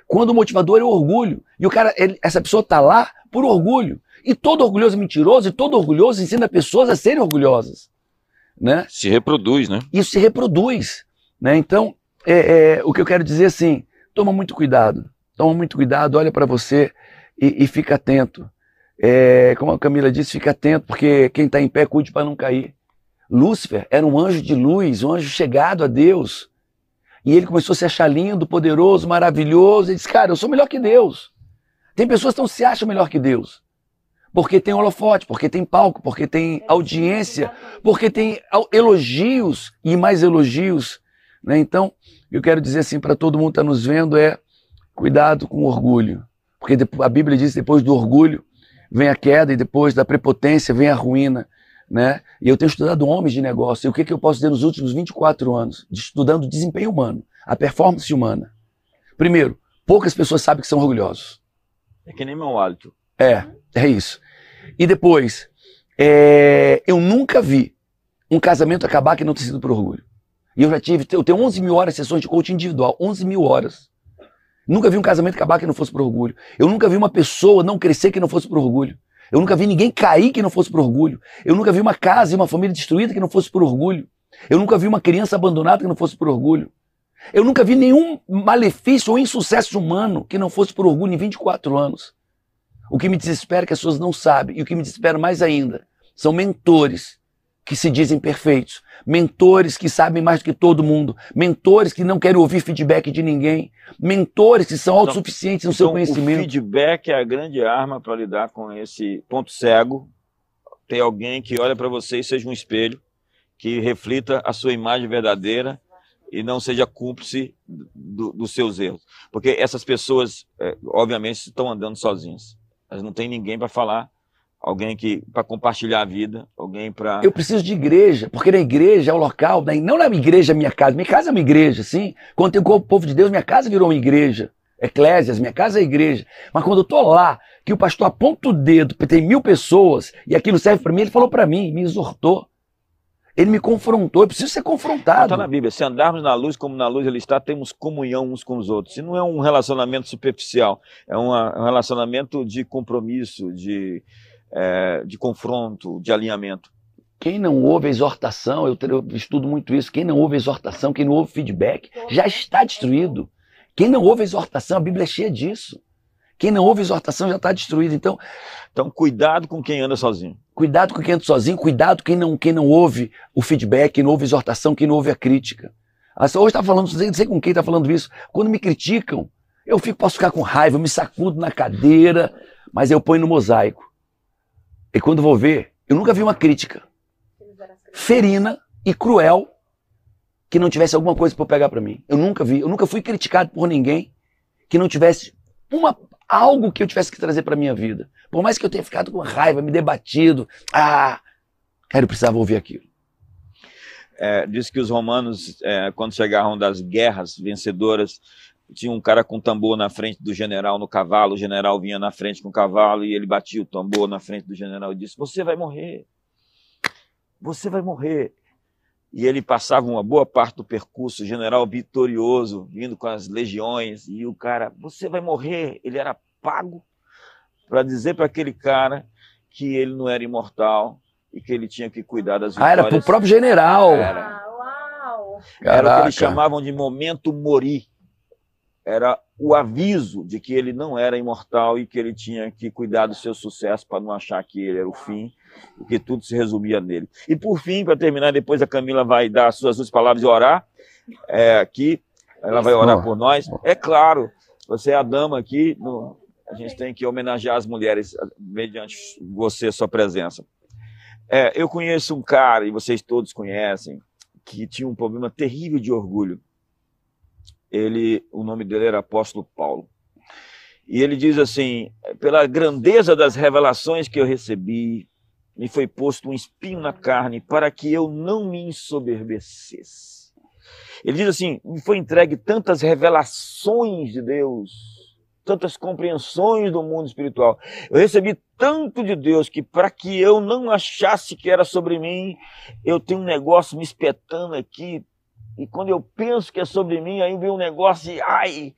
quando o motivador é o orgulho. E o cara, ele, essa pessoa está lá por orgulho. E todo orgulhoso é mentiroso, e todo orgulhoso ensina pessoas a serem orgulhosas. Né? Se reproduz, né? Isso se reproduz. Né? Então, é, é, o que eu quero dizer assim, toma muito cuidado. Toma muito cuidado, olha para você e, e, fica atento. É, como a Camila disse, fica atento, porque quem está em pé cuide para não cair. Lúcifer era um anjo de luz, um anjo chegado a Deus. E ele começou a se achar lindo, poderoso, maravilhoso. Ele disse, cara, eu sou melhor que Deus. Tem pessoas que não se acham melhor que Deus. Porque tem holofote, porque tem palco, porque tem audiência, porque tem elogios e mais elogios. Né? Então, eu quero dizer assim para todo mundo que está nos vendo é cuidado com o orgulho. Porque a Bíblia diz que depois do orgulho vem a queda e depois da prepotência vem a ruína né? E eu tenho estudado homens de negócio. E o que, que eu posso dizer nos últimos 24 anos? Estudando desempenho humano, a performance humana. Primeiro, poucas pessoas sabem que são orgulhosos. É que nem meu hálito. É, é isso. E depois, é, eu nunca vi um casamento acabar que não tenha sido por orgulho. E eu já tive, eu tenho 11 mil horas de sessões de coaching individual, 11 mil horas. Nunca vi um casamento acabar que não fosse por orgulho. Eu nunca vi uma pessoa não crescer que não fosse por orgulho. Eu nunca vi ninguém cair que não fosse por orgulho. Eu nunca vi uma casa e uma família destruída que não fosse por orgulho. Eu nunca vi uma criança abandonada que não fosse por orgulho. Eu nunca vi nenhum malefício ou insucesso humano que não fosse por orgulho em 24 anos. O que me desespera é que as pessoas não sabem. E o que me desespera mais ainda são mentores que se dizem perfeitos, mentores que sabem mais do que todo mundo, mentores que não querem ouvir feedback de ninguém, mentores que são autossuficientes no então, seu conhecimento. O feedback é a grande arma para lidar com esse ponto cego. Ter alguém que olha para você e seja um espelho, que reflita a sua imagem verdadeira e não seja cúmplice do, dos seus erros. Porque essas pessoas, é, obviamente, estão andando sozinhas. Elas não têm ninguém para falar alguém que para compartilhar a vida, alguém para. Eu preciso de igreja, porque na igreja é o local, né? não na minha igreja, minha casa. Minha casa é uma igreja, sim. Quando tem o povo de Deus, minha casa virou uma igreja. Eclésias, minha casa é igreja. Mas quando eu tô lá, que o pastor aponta o dedo, tem mil pessoas, e aquilo serve para mim, ele falou para mim, me exortou. Ele me confrontou, eu preciso ser confrontado. Está na Bíblia, se andarmos na luz como na luz ele está, temos comunhão uns com os outros. E não é um relacionamento superficial, é uma, um relacionamento de compromisso, de, é, de confronto, de alinhamento. Quem não ouve a exortação, eu, eu estudo muito isso, quem não ouve a exortação, quem não ouve feedback, já está destruído. Quem não ouve a exortação, a Bíblia é cheia disso. Quem não ouve a exortação já está destruído. Então, então, cuidado com quem anda sozinho. Cuidado com quem anda sozinho, cuidado quem não, quem não ouve o feedback, quem não ouve a exortação, quem não ouve a crítica. Hoje está falando, não sei com quem está falando isso. Quando me criticam, eu fico, posso ficar com raiva, eu me sacudo na cadeira, mas eu ponho no mosaico. E quando vou ver, eu nunca vi uma crítica ferina e cruel que não tivesse alguma coisa para pegar para mim. Eu nunca vi, eu nunca fui criticado por ninguém que não tivesse uma algo que eu tivesse que trazer para minha vida. Por mais que eu tenha ficado com raiva, me debatido, ah, cara, eu precisava ouvir aquilo. É, diz que os romanos, é, quando chegaram das guerras vencedoras, tinha um cara com tambor na frente do general no cavalo, o general vinha na frente com o cavalo e ele batia o tambor na frente do general e disse: Você vai morrer, você vai morrer. E ele passava uma boa parte do percurso, o general vitorioso, vindo com as legiões, e o cara: Você vai morrer. Ele era pago para dizer para aquele cara que ele não era imortal e que ele tinha que cuidar das vitórias. Ah, era para o próprio general. Era. Ah, uau! Era o que eles chamavam de momento mori. Era o aviso de que ele não era imortal e que ele tinha que cuidar do seu sucesso para não achar que ele era o fim e que tudo se resumia nele. E por fim, para terminar, depois a Camila vai dar as suas palavras e orar é, aqui, ela vai orar por nós. É claro, você é a dama aqui, no, a gente tem que homenagear as mulheres mediante você, sua presença. É, eu conheço um cara, e vocês todos conhecem, que tinha um problema terrível de orgulho. Ele, o nome dele era Apóstolo Paulo. E ele diz assim: pela grandeza das revelações que eu recebi, me foi posto um espinho na carne para que eu não me ensoberbecesse. Ele diz assim: me foi entregue tantas revelações de Deus, tantas compreensões do mundo espiritual. Eu recebi tanto de Deus que para que eu não achasse que era sobre mim, eu tenho um negócio me espetando aqui. E quando eu penso que é sobre mim, aí vem um negócio e ai,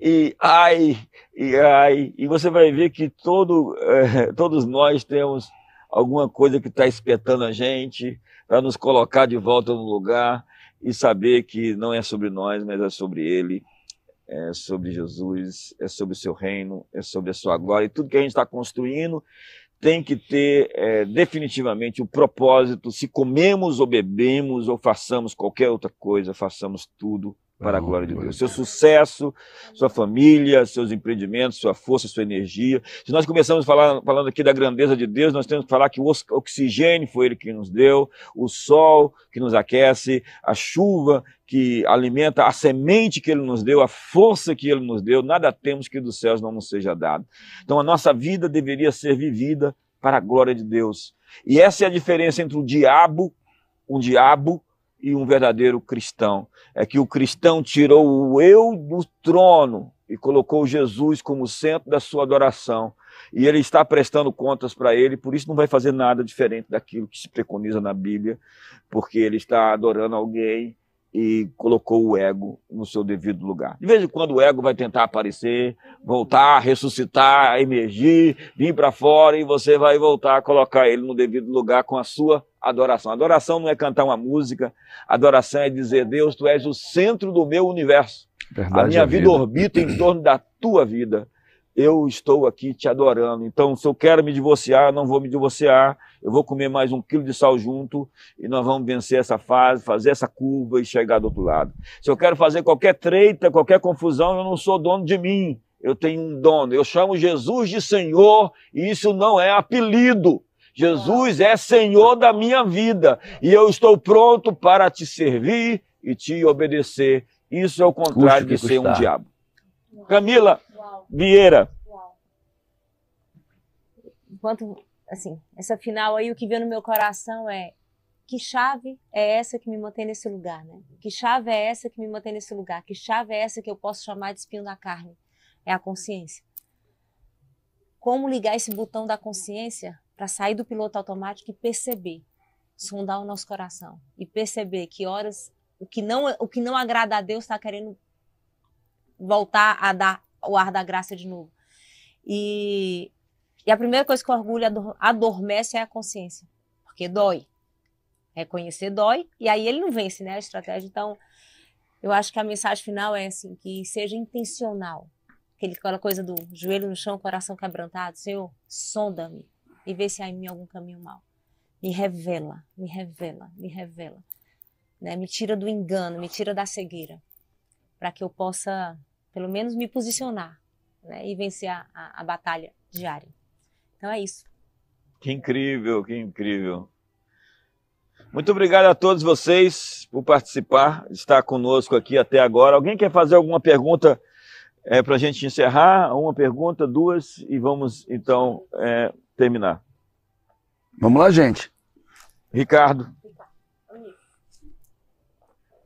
e ai, e ai. E você vai ver que todo, é, todos nós temos alguma coisa que está espetando a gente para nos colocar de volta no lugar e saber que não é sobre nós, mas é sobre Ele é sobre Jesus, é sobre o seu reino, é sobre a sua glória. E tudo que a gente está construindo tem que ter é, definitivamente o propósito, se comemos ou bebemos ou façamos qualquer outra coisa, façamos tudo para a glória de Deus. Seu sucesso, sua família, seus empreendimentos, sua força, sua energia. Se nós começamos falar, falando aqui da grandeza de Deus, nós temos que falar que o oxigênio foi Ele que nos deu, o sol que nos aquece, a chuva que alimenta, a semente que Ele nos deu, a força que Ele nos deu, nada temos que dos céus não nos seja dado. Então a nossa vida deveria ser vivida para a glória de Deus. E essa é a diferença entre o diabo, um diabo e um verdadeiro cristão. É que o cristão tirou o eu do trono e colocou Jesus como centro da sua adoração. E ele está prestando contas para ele, por isso não vai fazer nada diferente daquilo que se preconiza na Bíblia, porque ele está adorando alguém e colocou o ego no seu devido lugar. De vez em quando o ego vai tentar aparecer, voltar, ressuscitar, emergir, vir para fora e você vai voltar a colocar ele no devido lugar com a sua adoração. Adoração não é cantar uma música, adoração é dizer: Deus, tu és o centro do meu universo. Verdade a minha vida, vida orbita em torno da tua vida. Eu estou aqui te adorando. Então, se eu quero me divorciar, eu não vou me divorciar. Eu vou comer mais um quilo de sal junto e nós vamos vencer essa fase, fazer essa curva e chegar do outro lado. Se eu quero fazer qualquer treita, qualquer confusão, eu não sou dono de mim. Eu tenho um dono. Eu chamo Jesus de Senhor e isso não é apelido. Jesus é Senhor da minha vida e eu estou pronto para te servir e te obedecer. Isso é o contrário de ser um diabo. Camila Vieira. Enquanto, assim, essa final aí, o que veio no meu coração é que chave é essa que me mantém nesse lugar, né? Que chave é essa que me mantém nesse lugar? Que chave é essa que eu posso chamar de espinho na carne? É a consciência. Como ligar esse botão da consciência para sair do piloto automático e perceber, sondar o nosso coração e perceber que horas o que não o que não agrada a Deus está querendo voltar a dar o ar da graça de novo. E, e a primeira coisa que o orgulho adormece é a consciência, porque dói. Reconhecer dói e aí ele não vence, né, a estratégia. Então, eu acho que a mensagem final é assim, que seja intencional. Aquela coisa do joelho no chão, coração quebrantado. Senhor, sonda-me e vê se há em mim algum caminho mal. Me revela, me revela, me revela. Né? Me tira do engano, me tira da cegueira, para que eu possa, pelo menos, me posicionar né? e vencer a, a, a batalha diária. Então é isso. Que incrível, que incrível. Muito obrigado a todos vocês por participar, estar conosco aqui até agora. Alguém quer fazer alguma pergunta é, para a gente encerrar? Uma pergunta, duas, e vamos então é, terminar. Vamos lá, gente. Ricardo.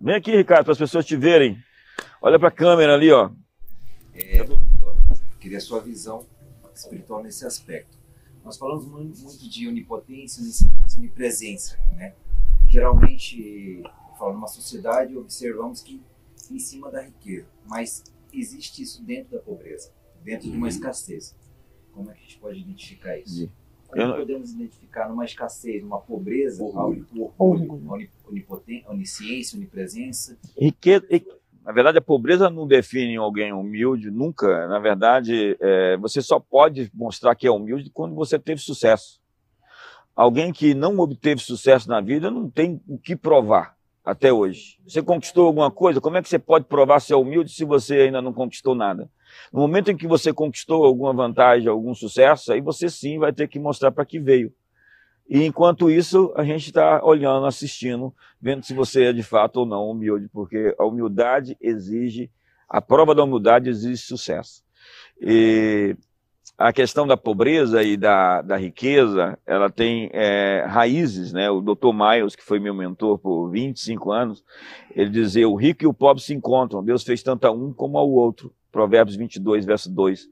Vem aqui, Ricardo, para as pessoas te verem. Olha para a câmera ali, ó. É, queria a sua visão espiritual nesse aspecto. Nós falamos muito de onipotência, onipresença, né? Geralmente, falando numa sociedade, observamos que em cima da riqueza, mas existe isso dentro da pobreza, dentro de uma escassez. Como é que a gente pode identificar isso? Como não... podemos identificar numa escassez, numa pobreza, orgulho, orgulho, orgulho. onipotência, onisciência, onipresença? Riqueza, Na verdade, a pobreza não define alguém humilde, nunca. Na verdade, é, você só pode mostrar que é humilde quando você teve sucesso. Alguém que não obteve sucesso na vida não tem o que provar até hoje. Você conquistou alguma coisa? Como é que você pode provar ser humilde se você ainda não conquistou nada? No momento em que você conquistou alguma vantagem, algum sucesso, aí você sim vai ter que mostrar para que veio. E enquanto isso, a gente está olhando, assistindo, vendo se você é de fato ou não humilde, porque a humildade exige, a prova da humildade exige sucesso. E a questão da pobreza e da, da riqueza, ela tem é, raízes, né? O Dr. Miles, que foi meu mentor por 25 anos, ele dizia, o rico e o pobre se encontram, Deus fez tanto a um como ao outro. Provérbios 22, verso 2.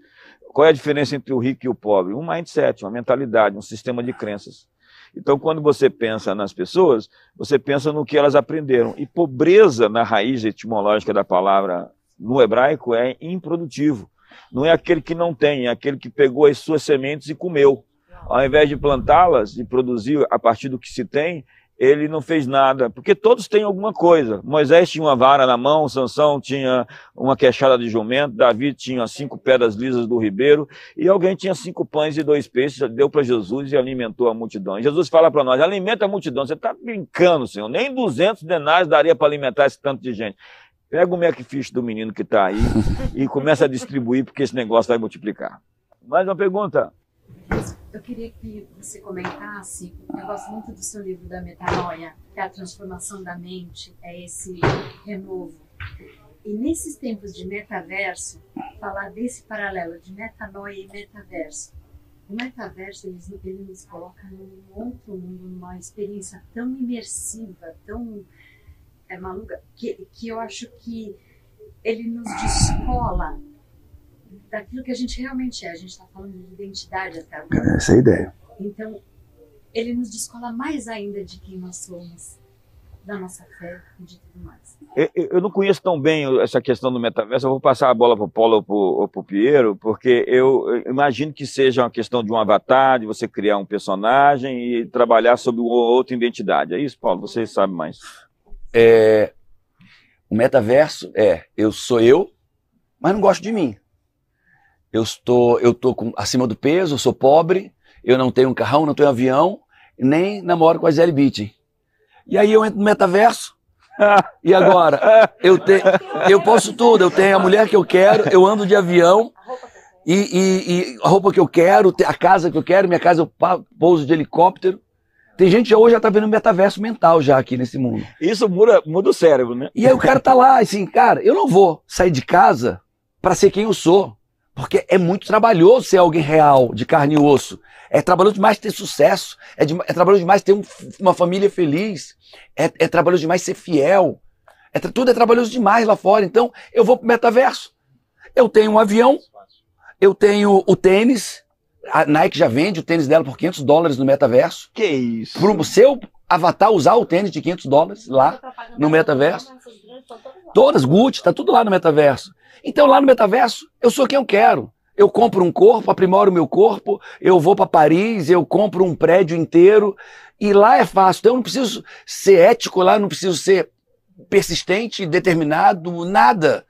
Qual é a diferença entre o rico e o pobre? Um mindset, uma mentalidade, um sistema de crenças. Então, quando você pensa nas pessoas, você pensa no que elas aprenderam. E pobreza, na raiz etimológica da palavra no hebraico, é improdutivo. Não é aquele que não tem, é aquele que pegou as suas sementes e comeu. Ao invés de plantá-las e produzir a partir do que se tem, ele não fez nada, porque todos têm alguma coisa. Moisés tinha uma vara na mão, Sansão tinha uma queixada de jumento, Davi tinha cinco pedras lisas do ribeiro, e alguém tinha cinco pães e dois peixes, deu para Jesus e alimentou a multidão. E Jesus fala para nós, alimenta a multidão. Você está brincando, Senhor, nem 200 denários daria para alimentar esse tanto de gente. Pega o Macfish do menino que está aí [laughs] e começa a distribuir, porque esse negócio vai multiplicar. Mais uma pergunta? Eu queria que você comentasse, eu gosto muito do seu livro da metanoia, que é a transformação da mente, é esse renovo. E nesses tempos de metaverso, falar desse paralelo de metanoia e metaverso. O metaverso, ele, ele nos coloca num outro mundo, numa experiência tão imersiva, tão é, maluca, que, que eu acho que ele nos descola daquilo que a gente realmente é. A gente está falando de identidade até agora. Essa é a ideia. Então, ele nos descola mais ainda de quem nós somos, da nossa fé e de tudo mais. Eu, eu não conheço tão bem essa questão do metaverso, eu vou passar a bola para o Paulo ou para o Piero, porque eu imagino que seja uma questão de um avatar, de você criar um personagem e trabalhar sobre outra identidade. É isso, Paulo? Você sabe mais. É, o metaverso é, eu sou eu, mas não gosto de mim eu estou, eu estou com, acima do peso, eu sou pobre, eu não tenho um carrão, não tenho um avião, nem namoro com a Gisele. E aí eu entro no metaverso, [laughs] e agora? Eu, te, eu posso tudo, eu tenho a mulher que eu quero, eu ando de avião, e, e, e a roupa que eu quero, a casa que eu quero, minha casa eu pouso de helicóptero. Tem gente que hoje já tá vendo metaverso mental já aqui nesse mundo. Isso muda, muda o cérebro, né? E aí o cara tá lá, assim, cara, eu não vou sair de casa para ser quem eu sou. Porque é muito trabalhoso ser alguém real, de carne e osso. É trabalhoso demais ter sucesso. É, de, é trabalhoso demais ter um, uma família feliz. É, é trabalhoso demais ser fiel. É, tudo é trabalhoso demais lá fora. Então, eu vou pro metaverso. Eu tenho um avião. Eu tenho o tênis. A Nike já vende o tênis dela por 500 dólares no metaverso. Que isso? Pro seu avatar usar o tênis de 500 dólares lá no metaverso. Todas, Gucci, tá tudo lá no metaverso. Então, lá no metaverso, eu sou quem eu quero. Eu compro um corpo, aprimoro o meu corpo, eu vou para Paris, eu compro um prédio inteiro, e lá é fácil. Então, eu não preciso ser ético lá, não preciso ser persistente, determinado, nada.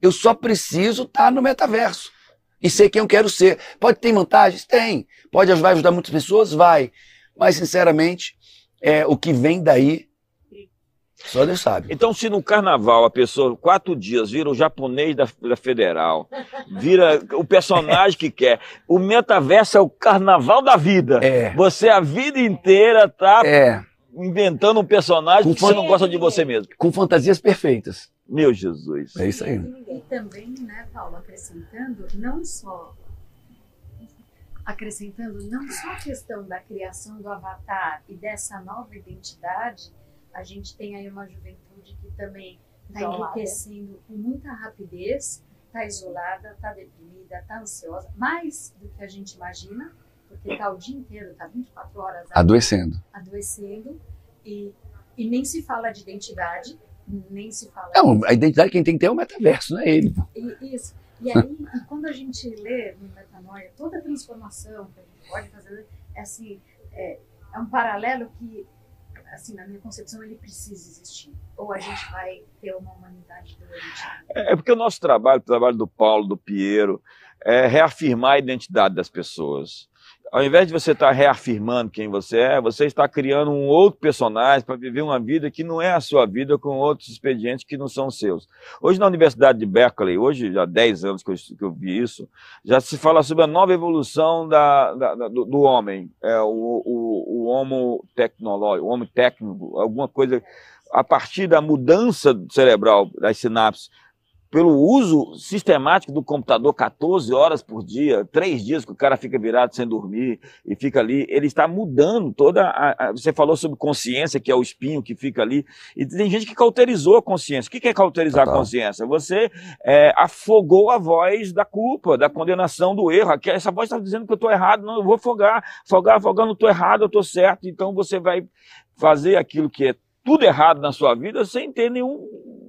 Eu só preciso estar tá no metaverso e ser quem eu quero ser. Pode ter vantagens? Tem. Pode ajudar muitas pessoas? Vai. Mas, sinceramente, é, o que vem daí só Deus sabe. Então, se no carnaval a pessoa, quatro dias, vira o japonês da, da Federal, vira o personagem que quer, o metaverso é o carnaval da vida. É. Você a vida inteira tá é. inventando um personagem com que você não gosta de você mesmo. Com fantasias perfeitas. Meu Jesus. É isso aí. E também, né, Paulo, acrescentando, não só acrescentando não só a questão da criação do avatar e dessa nova identidade, a gente tem aí uma juventude que também está enriquecendo com muita rapidez, está isolada, está deprimida, está ansiosa, mais do que a gente imagina, porque está o dia inteiro, está 24 horas adoecendo. Adoecendo e, e nem se fala de identidade, nem se fala. Não, a identidade quem tem que ter é o metaverso, não é ele. E, isso. E [laughs] aí, e quando a gente lê no Metanoia, toda a transformação que a gente pode fazer, é assim, é, é um paralelo que assim, na minha concepção, ele precisa existir. Ou a gente vai ter uma humanidade doente? É porque o nosso trabalho, o trabalho do Paulo, do Piero, é reafirmar a identidade das pessoas. Ao invés de você estar reafirmando quem você é, você está criando um outro personagem para viver uma vida que não é a sua vida, com outros expedientes que não são seus. Hoje, na Universidade de Berkeley, hoje já há 10 anos que eu, que eu vi isso, já se fala sobre a nova evolução da, da, da, do, do, homem, é, o, o, o homo tecnológico, o homem técnico, alguma coisa a partir da mudança cerebral das sinapses pelo uso sistemático do computador 14 horas por dia, três dias que o cara fica virado sem dormir e fica ali, ele está mudando toda a, a, Você falou sobre consciência, que é o espinho que fica ali, e tem gente que cauterizou a consciência. O que é cauterizar Total. a consciência? Você é, afogou a voz da culpa, da condenação do erro. Essa voz está dizendo que eu estou errado, não, eu vou afogar, afogar, afogar, não estou errado, eu estou certo. Então você vai fazer aquilo que é tudo errado na sua vida sem ter nenhum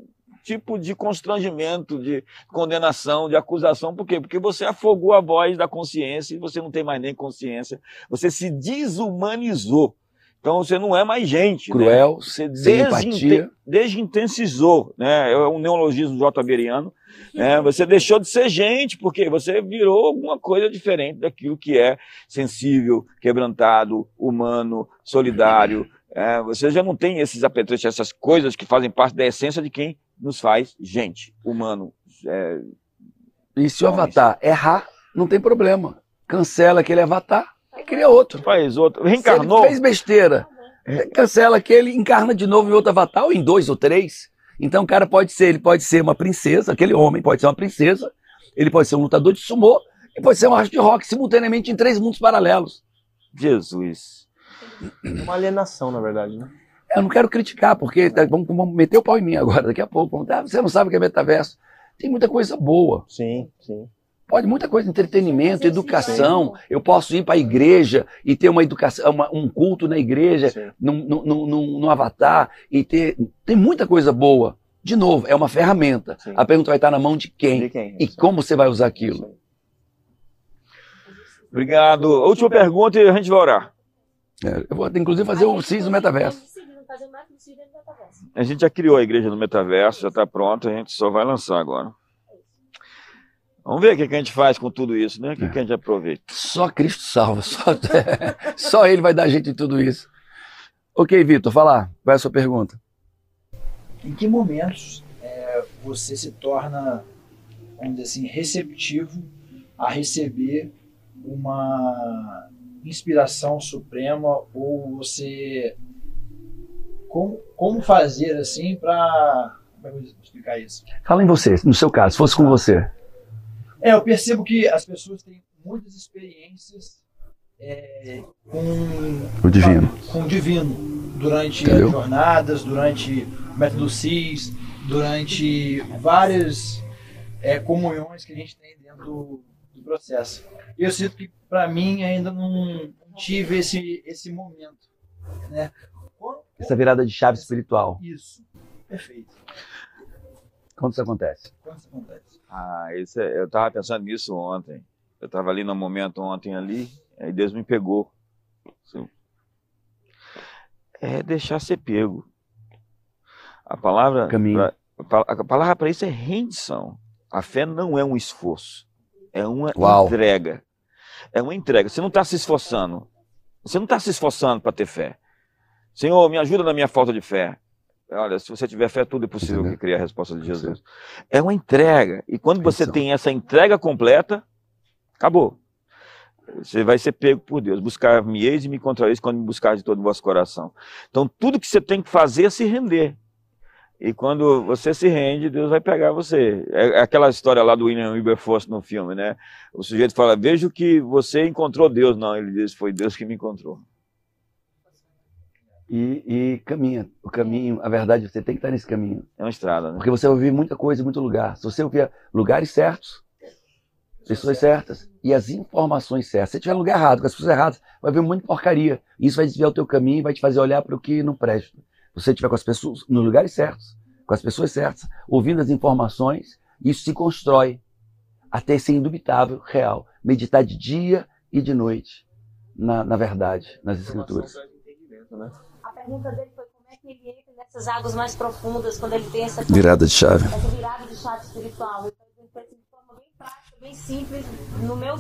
tipo de constrangimento, de condenação, de acusação. Por quê? Porque você afogou a voz da consciência e você não tem mais nem consciência. Você se desumanizou. Então você não é mais gente. Né? Cruel, né? você desinten desintensizou. Né? É um neologismo jotaveriano. Né? [laughs] Você deixou de ser gente, porque você virou alguma coisa diferente daquilo que é sensível, quebrantado, humano, solidário. É, você já não tem esses apetrechos, essas coisas que fazem parte da essência de quem nos faz gente, humano. É... E se o avatar errar, não tem problema. Cancela aquele avatar e cria outro. Faz outro. Reencarnou. fez besteira. Cancela aquele, encarna de novo em outro avatar, ou em dois ou três. Então o cara pode ser, ele pode ser uma princesa, aquele homem pode ser uma princesa, ele pode ser um lutador de sumô, e pode ser um hard rock simultaneamente em três mundos paralelos. Jesus. Uma alienação, na verdade, né? Eu não quero criticar, porque tá, vamos, vamos, meter o pau em mim agora, daqui a pouco. Vamos, ah, você não sabe o que é metaverso. Tem muita coisa boa. Sim, sim. Pode muita coisa, entretenimento, educação. Eu posso ir para a igreja e ter uma educação, uma, um culto na igreja, num, num, num, num, avatar, e ter. Tem muita coisa boa. De novo, é uma ferramenta. Sim. A pergunta vai estar na mão de quem? De quem? E como você vai usar aquilo. Obrigado. Última pergunta e a gente vai orar. É, eu vou, inclusive, fazer o CIS no metaverso do no metaverso. A gente já criou a igreja no metaverso, já está pronta, a gente só vai lançar agora. Vamos ver o que, a gente faz com tudo isso, né? O que, que a gente aproveita. Só Cristo salva, só, [laughs] só Ele vai dar jeito em tudo isso. Ok, Vitor, fala, qual é a sua pergunta? Em que momentos é, você se torna, vamos dizer assim, receptivo a receber uma inspiração suprema ou você como, como fazer assim para. Como é que eu vou explicar isso? Fala em você, no seu caso, se fosse com você. É, eu percebo que as pessoas têm muitas experiências é, com o divino. Com, o divino durante Entendeu? as jornadas, durante o método CIS, durante várias é, comunhões que a gente tem dentro do, do processo. E eu sinto que para mim ainda não tive esse, esse momento. Né? Essa virada de chave espiritual. Isso. Perfeito. Quando isso acontece? Quando isso acontece? Ah, isso é, eu estava pensando nisso ontem. Eu estava ali no momento ontem ali, aí Deus me pegou. É deixar ser pego. A palavra Caminho. Pra, a palavra para isso é rendição. A fé não é um esforço, é uma Uau. entrega. É uma entrega. Você não está se esforçando. Você não está se esforçando para ter fé. Senhor, me ajuda na minha falta de fé. Olha, se você tiver fé, tudo é possível que crie a resposta de Jesus. É uma entrega. E quando você tem essa entrega completa, acabou. Você vai ser pego por Deus. Buscar-me eis e me encontrareis quando me buscar de todo o vosso coração. Então, tudo que você tem que fazer é se render. E quando você se rende, Deus vai pegar você. É aquela história lá do William Wilberforce no filme, né? O sujeito fala: Vejo que você encontrou Deus. Não, ele diz: Foi Deus que me encontrou e, e, caminha. O caminho, a verdade, você tem que estar nesse caminho. É uma estrada, né? Porque você vai ouvir muita coisa em muito lugar. Se você ouvir lugares certos, pessoas certas e as informações certas. Se você tiver no lugar errado, com as pessoas erradas, vai ver muita porcaria. Isso vai desviar o teu caminho e vai te fazer olhar para o que não presta. Se você estiver com as pessoas nos lugares certos, com as pessoas certas, ouvindo as informações, isso se constrói até ser indubitável, real. Meditar de dia e de noite na, na verdade, nas escrituras. Né? Pergunta dele foi como é que ele entra nessa Essas águas mais profundas, quando ele tem essa Virada de chave. essa virada de chave espiritual. Então, de forma bem prática, bem simples, no meu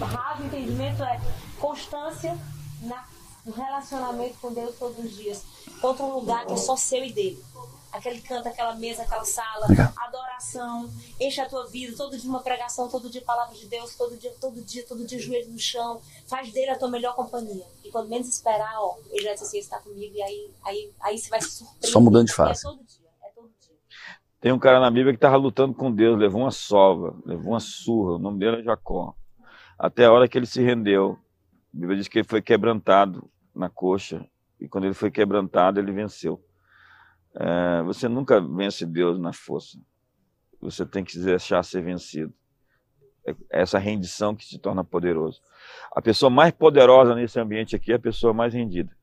raso entendimento é constância na, no relacionamento com Deus todos os dias. Contra um lugar que é só seu e dele. Aquele canto, aquela mesa, aquela sala, adoração, enche a tua vida, todo dia uma pregação, todo dia palavra de Deus, todo dia, todo dia, todo dia joelho no chão, faz dele a tua melhor companhia. E quando menos esperar, ó, ele vai dizer assim, está comigo, e aí, aí, aí você vai se surpreender. Só mudando de E face. É todo dia, é todo dia. Tem um cara na Bíblia que estava lutando com Deus, levou uma sova, levou uma surra. O nome dele é Jacó. Até a hora que ele se rendeu. A Bíblia diz que ele foi quebrantado na coxa. E quando ele foi quebrantado, ele venceu. É, você nunca vence Deus na força. Você tem que deixar ser vencido. É essa rendição que te torna poderoso. A pessoa mais poderosa nesse ambiente aqui é a pessoa mais rendida.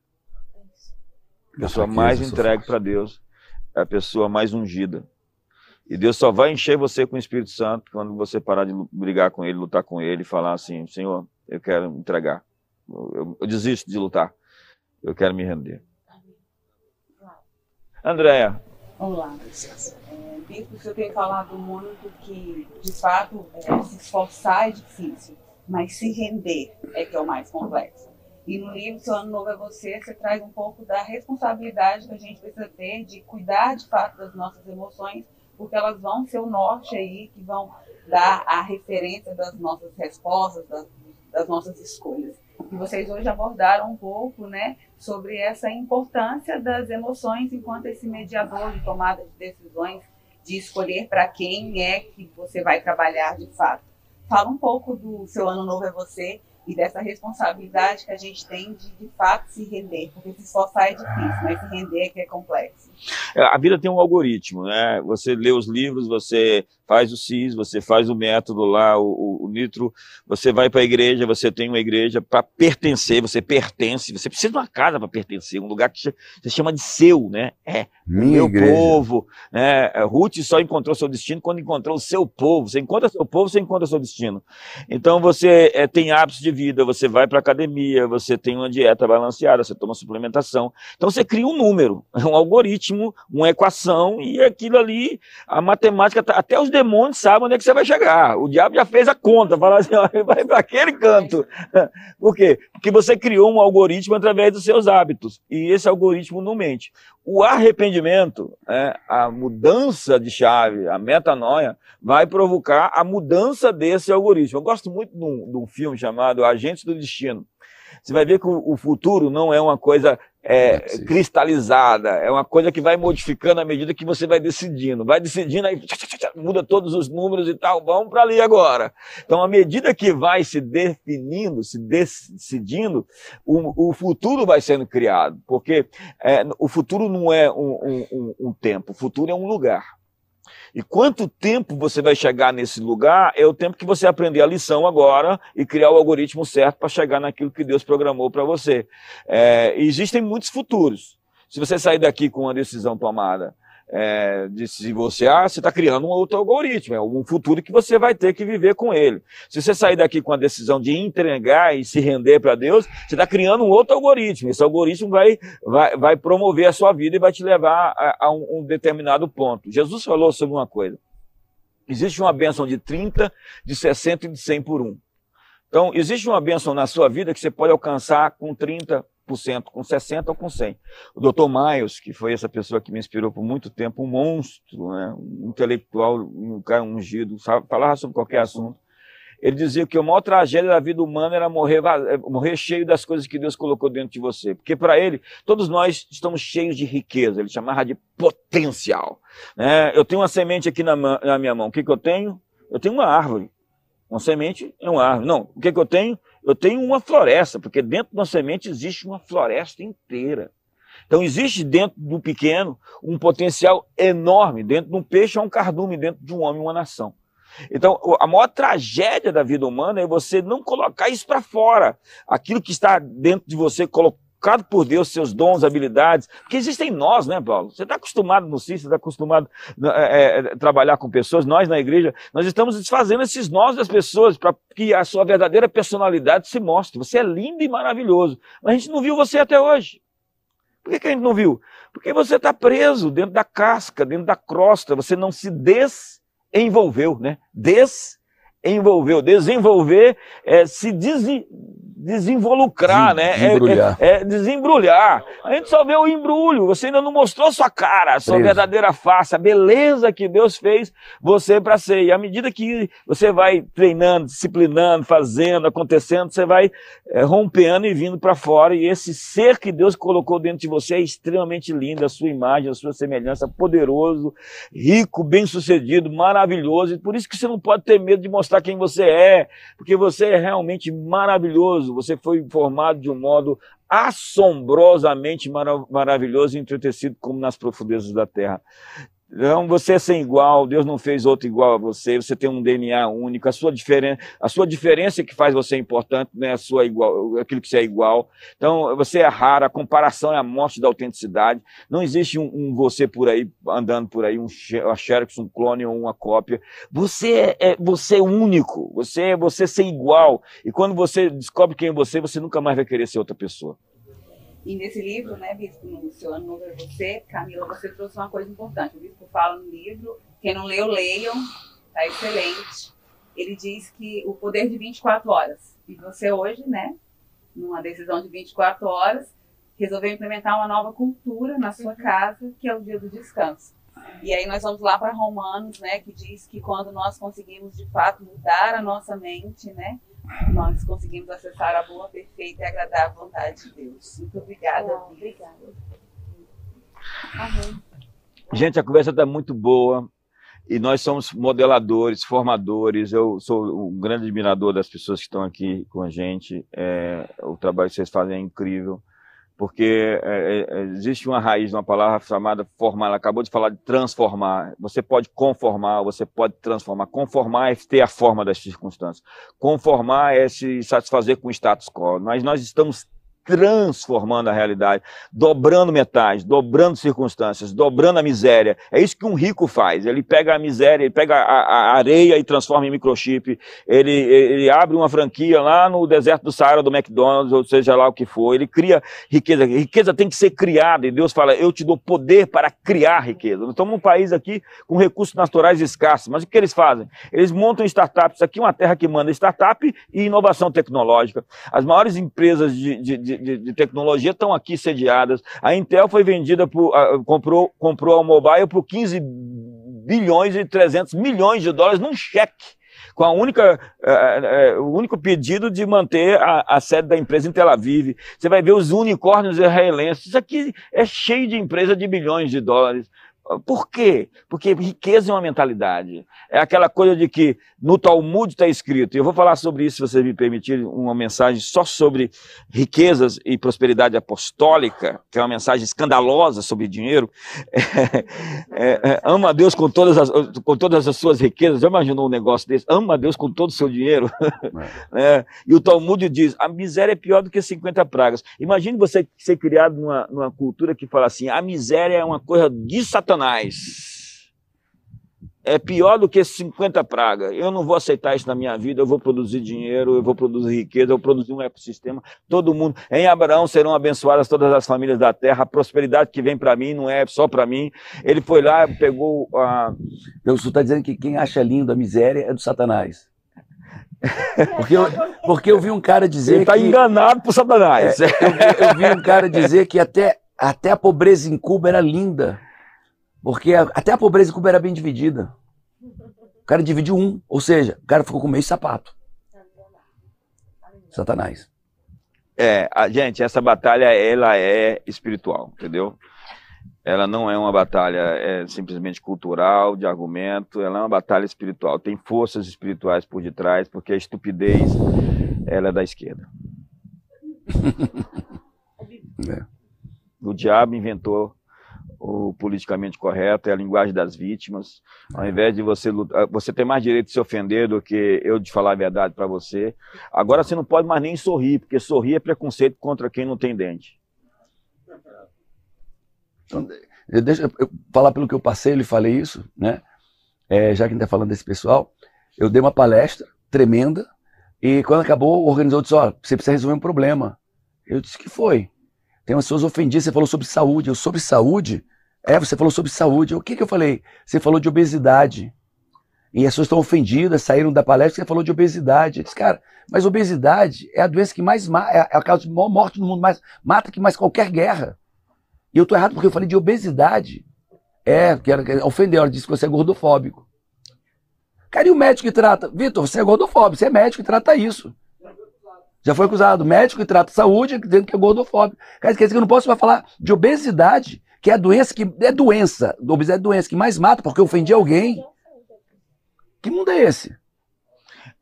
A pessoa mais entregue para Deus é a pessoa mais ungida. E Deus só vai encher você com o Espírito Santo quando você parar de brigar com Ele, lutar com Ele e falar assim: Senhor, eu quero entregar. Eu, eu- eu desisto de lutar. Eu quero me render. Andréia, Olá. É, Bispo, o senhor tem falado muito que, de fato, é, se esforçar é difícil, mas se render é que é o mais complexo. E no livro Seu Ano Novo é Você, você traz um pouco da responsabilidade que a gente precisa ter de cuidar de fato das nossas emoções, porque elas vão ser o norte aí, que vão dar a referência das nossas respostas, das, das nossas escolhas. E vocês hoje abordaram um pouco, né, sobre essa importância das emoções enquanto esse mediador de tomada de decisões, de escolher para quem é que você vai trabalhar de fato. Fala um pouco do seu ano novo é você e dessa responsabilidade que a gente tem de de fato se render, porque se esforçar é difícil, mas se render é que é complexo. a vida tem um algoritmo, né? Você lê os livros, você faz o CIS, você faz o método lá, o, o- Nitro, você vai para a igreja, você tem uma igreja para pertencer, você pertence, você precisa de uma casa para pertencer, um lugar que você chama de seu, né? É, Minha meu igreja. povo, né? Ruth só encontrou seu destino quando encontrou o seu povo. Você encontra seu povo, você encontra seu destino. Então você eh, tem hábitos de vida, você vai para academia, você tem uma dieta balanceada, você toma suplementação. Então você cria um número, [laughs] um algoritmo, uma equação e aquilo ali, a matemática, tá- até os demônios sabem onde é que você vai chegar. O diabo já fez a conta, fala assim, ó, [laughs] vai para aquele canto. [laughs] Por quê? Porque você criou um algoritmo através dos seus hábitos e esse algoritmo não mente. O arrependimento, né, a mudança de chave, a metanoia, vai provocar a mudança desse algoritmo. Eu gosto muito de um, de um filme chamado Agentes do Destino. Você vai ver que o, o futuro não é uma coisa é, possível. cristalizada, é uma coisa que vai modificando à medida que você vai decidindo. Vai decidindo, aí muda todos os números e tal, vamos para ali agora. Então, à medida que vai se definindo, se decidindo, o, o futuro vai sendo criado, porque é, o futuro não é um, um- um- um tempo, o futuro é um lugar. E quanto tempo você vai chegar nesse lugar é o tempo que você aprender a lição agora e criar o algoritmo certo para chegar naquilo que Deus programou para você. É, existem muitos futuros. Se você sair daqui com uma decisão tomada é, de se você, ah, está criando um outro algoritmo, é um futuro que você vai ter que viver com ele. Se você sair daqui com a decisão de entregar e se render para Deus, você está criando um outro algoritmo. Esse algoritmo vai, vai, vai promover a sua vida e vai te levar a, a um, um determinado ponto. Jesus falou sobre uma coisa. Existe uma bênção de 30, de 60 e de 100 por um. Então, existe uma bênção na sua vida que você pode alcançar com 30%, com 60% ou com 100%. O Dr. Miles, que foi essa pessoa que me inspirou por muito tempo, um monstro, né? um intelectual, um cara ungido, sabe, falava sobre qualquer assunto. Ele dizia que a maior tragédia da vida humana era morrer, eh, morrer cheio das coisas que Deus colocou dentro de você. Porque para ele, todos nós estamos cheios de riqueza. Ele chamava de potencial. né? Eu tenho uma semente aqui na, na minha mão. O que, que eu tenho? Eu tenho uma árvore. Uma semente é uma árvore. Não, o que, que eu tenho? Eu tenho uma floresta, porque dentro de uma semente existe uma floresta inteira. Então existe dentro do pequeno um potencial enorme. Dentro de um peixe há um cardume, dentro de um homem uma nação. Então, a maior tragédia da vida humana é você não colocar isso para fora. Aquilo que está dentro de você, colocado por Deus, seus dons, habilidades. Porque existem nós, né, Paulo? Você está acostumado no CIS, você está acostumado a trabalhar com pessoas. Nós, na igreja, nós estamos desfazendo esses nós das pessoas para que a sua verdadeira personalidade se mostre. Você é lindo e maravilhoso. Mas a gente não viu você até hoje. Por que, que a gente não viu? Porque você está preso dentro da casca, dentro da crosta, você não se desenvolveu, né? Desenvolveu. Desenvolver é se des desinvolucrar, né? Desembrulhar. É, é, é, desembrulhar. A gente só vê o embrulho, você ainda não mostrou sua cara, sua Preso. verdadeira face, a beleza que Deus fez você para ser. E à medida que você vai treinando, disciplinando, fazendo, acontecendo, você vai é, rompendo e vindo para fora. E esse ser que Deus colocou dentro de você é extremamente lindo, a sua imagem, a sua semelhança, poderoso, rico, bem-sucedido, maravilhoso. E por isso que você não pode ter medo de mostrar quem você é, porque você é realmente maravilhoso. Você foi formado de um modo assombrosamente mara- maravilhoso e entretecido como nas profundezas da terra. Então, você é sem igual, Deus não fez outro igual a você, você tem um DNA único, a sua, diferen a sua diferença é que faz você importante, não é a sua igual, aquilo que você é igual. Então, você é raro, a comparação é a morte da autenticidade. Não existe um, um você por aí, andando por aí, um uma Xerox, um clone ou uma cópia. Você é, é- você é único, você é você sem igual. E quando você descobre quem é você, você nunca mais vai querer ser outra pessoa. E nesse livro, né, Bispo, no seu ano novo é você, Camila, você trouxe uma coisa importante. O Bispo fala no livro, quem não leu, leiam, tá excelente. Ele diz que o poder de 24 horas. E você hoje, né, numa decisão de 24 horas, resolveu implementar uma nova cultura na sua casa, que é o dia do descanso. E aí nós vamos lá para Romanos, né, que diz que quando nós conseguimos de fato mudar a nossa mente, né, nós conseguimos acessar a boa, perfeita e agradável vontade de Deus. Muito obrigada. Uau, obrigada. Amém. Gente, a conversa está muito boa e nós somos modeladores, formadores. Eu sou um grande admirador das pessoas que estão aqui com a gente. É, o trabalho que vocês fazem é incrível, porque é, é, existe uma raiz, uma palavra chamada formar. Ela acabou de falar de transformar. Você pode conformar, você pode transformar. Conformar é ter a forma das circunstâncias. Conformar é se satisfazer com o status quo. Mas nós estamos transformando a realidade, dobrando metais, dobrando circunstâncias, dobrando a miséria. É isso que um rico faz. Ele pega a miséria, ele pega a, a areia e transforma em microchip. Ele, ele abre uma franquia lá no deserto do Saara do McDonald's, ou seja lá o que for. Ele cria riqueza. Riqueza tem que ser criada. E Deus fala: Eu te dou poder para criar riqueza. Nós estamos num país aqui com recursos naturais escassos. Mas o que eles fazem? Eles montam startups. Aqui é uma terra que manda startup e inovação tecnológica. As maiores empresas de, de, de, de tecnologia estão aqui sediadas. A Intel foi vendida por. comprou, comprou a Mobile por 15 bilhões e 300 milhões de dólares num cheque. Com a única, eh, eh, o único pedido de manter a, a sede da empresa em Tel Aviv. Você vai ver os unicórnios israelenses. Isso aqui é cheio de empresa de bilhões de dólares. Por quê? Porque riqueza é uma mentalidade. É aquela coisa de que no Talmud está escrito, e eu vou falar sobre isso, se você me permitir, uma mensagem só sobre riquezas e prosperidade apostólica, que é uma mensagem escandalosa sobre dinheiro. [laughs] É, é, ama a Deus com todas, as, com todas as suas riquezas. Já imaginou um negócio desse? Ama a Deus com todo o seu dinheiro. É, [laughs] e o Talmud diz: a miséria é pior do que 50 pragas. Imagine você ser criado numa, numa cultura que fala assim: a miséria é uma coisa de Satanás. É pior do que 50 pragas. Eu não vou aceitar isso na minha vida. Eu vou produzir dinheiro, eu vou produzir riqueza, eu vou produzir um ecossistema. Todo mundo. Em Abraão serão abençoadas todas as famílias da terra. A prosperidade que vem para mim não é só para mim. Ele foi lá, pegou a. Você está dizendo que quem acha lindo a miséria é do Satanás. Porque eu, porque eu vi um cara dizer Ele está enganado por Satanás. É, eu, vi- eu vi um cara dizer que até, até a pobreza em Cuba era linda. Porque até a pobreza em Cuba era bem dividida. O cara dividiu um. Ou seja, o cara ficou com meio sapato. Satanás. É, a, gente, essa batalha ela é espiritual, entendeu? Ela não é uma batalha é, simplesmente cultural, de argumento, ela é uma batalha espiritual. Tem forças espirituais por detrás, porque a estupidez ela é da esquerda. É. [laughs] O diabo inventou o politicamente correto, é a linguagem das vítimas. Ao invés de você lutar, você tem mais direito de se ofender do que eu de falar a verdade para você. Agora você não pode mais nem sorrir, porque sorrir é preconceito contra quem não tem dente. Então, eu- deixa eu falar pelo que eu passei, eu lhe falei isso, né? É, já que a gente está falando desse pessoal, eu dei uma palestra tremenda e quando acabou, o organizador disse: Ó, você precisa resolver um problema. Eu disse que foi. Tem umas pessoas ofendidas, você falou sobre saúde. Eu, sobre saúde? É, você falou sobre saúde. O que, que eu falei? Você falou de obesidade. E as pessoas estão ofendidas, saíram da palestra, você falou de obesidade. Eu disse, cara, mas obesidade é a doença que mais mata, é a causa de maior morte no mundo, mais, mata que mais qualquer guerra. E eu estou errado porque eu falei de obesidade. É, que era, ofendeu, ela disse que você é gordofóbico. Cara, e o médico que trata? Vitor, você é gordofóbico, você é médico e trata isso. Já foi acusado. Médico que trata saúde dizendo que é gordofóbico. Cara, quer dizer que eu não posso falar de obesidade, que é a doença que. É doença. Obesidade é doença que mais mata porque ofendi alguém. Que mundo é esse?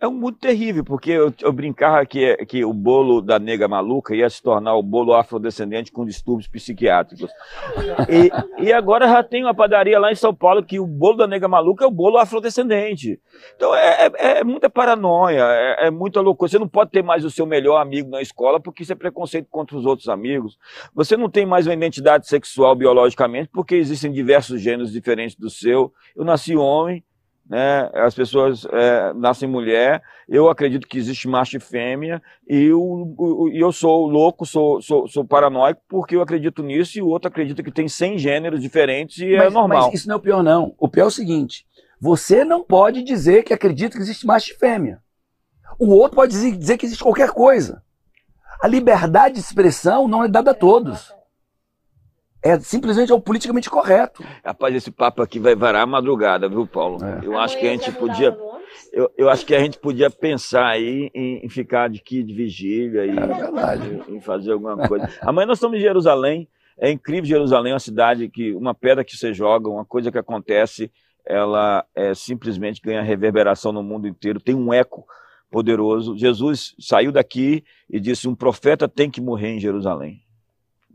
É um mundo terrível, porque eu, eu brincava que, que o bolo da nega maluca ia se tornar o bolo afrodescendente com distúrbios psiquiátricos. E, e agora já tem uma padaria lá em São Paulo que o bolo da nega maluca é o bolo afrodescendente. Então é, é, é muita paranoia, é, é, muita loucura. Você não pode ter mais o seu melhor amigo na escola porque isso é preconceito contra os outros amigos. Você não tem mais uma identidade sexual biologicamente porque existem diversos gêneros diferentes do seu. Eu nasci homem, né? As pessoas é, nascem mulher, eu acredito que existe macho e fêmea, e eu, eu sou louco, sou, sou, sou, paranoico, porque eu acredito nisso, e o outro acredita que tem 100 gêneros diferentes, e é mas, é normal. Mas isso não é o pior, não. O pior é o seguinte: você não pode dizer que acredita que existe macho e fêmea. O outro pode dizer, dizer que existe qualquer coisa. A liberdade de expressão não é dada a todos é simplesmente é o politicamente correto. Rapaz, esse papo aqui vai varar a madrugada, viu, Paulo? É. Eu acho que a gente podia. Eu, eu acho que a gente podia pensar aí em, em ficar de aqui de vigília e é em, fazer alguma coisa. Amanhã nós estamos em Jerusalém. É incrível Jerusalém, uma cidade que uma pedra que você joga, uma coisa que acontece, ela é, simplesmente ganha reverberação no mundo inteiro, tem um eco poderoso. Jesus saiu daqui e disse: um profeta tem que morrer em Jerusalém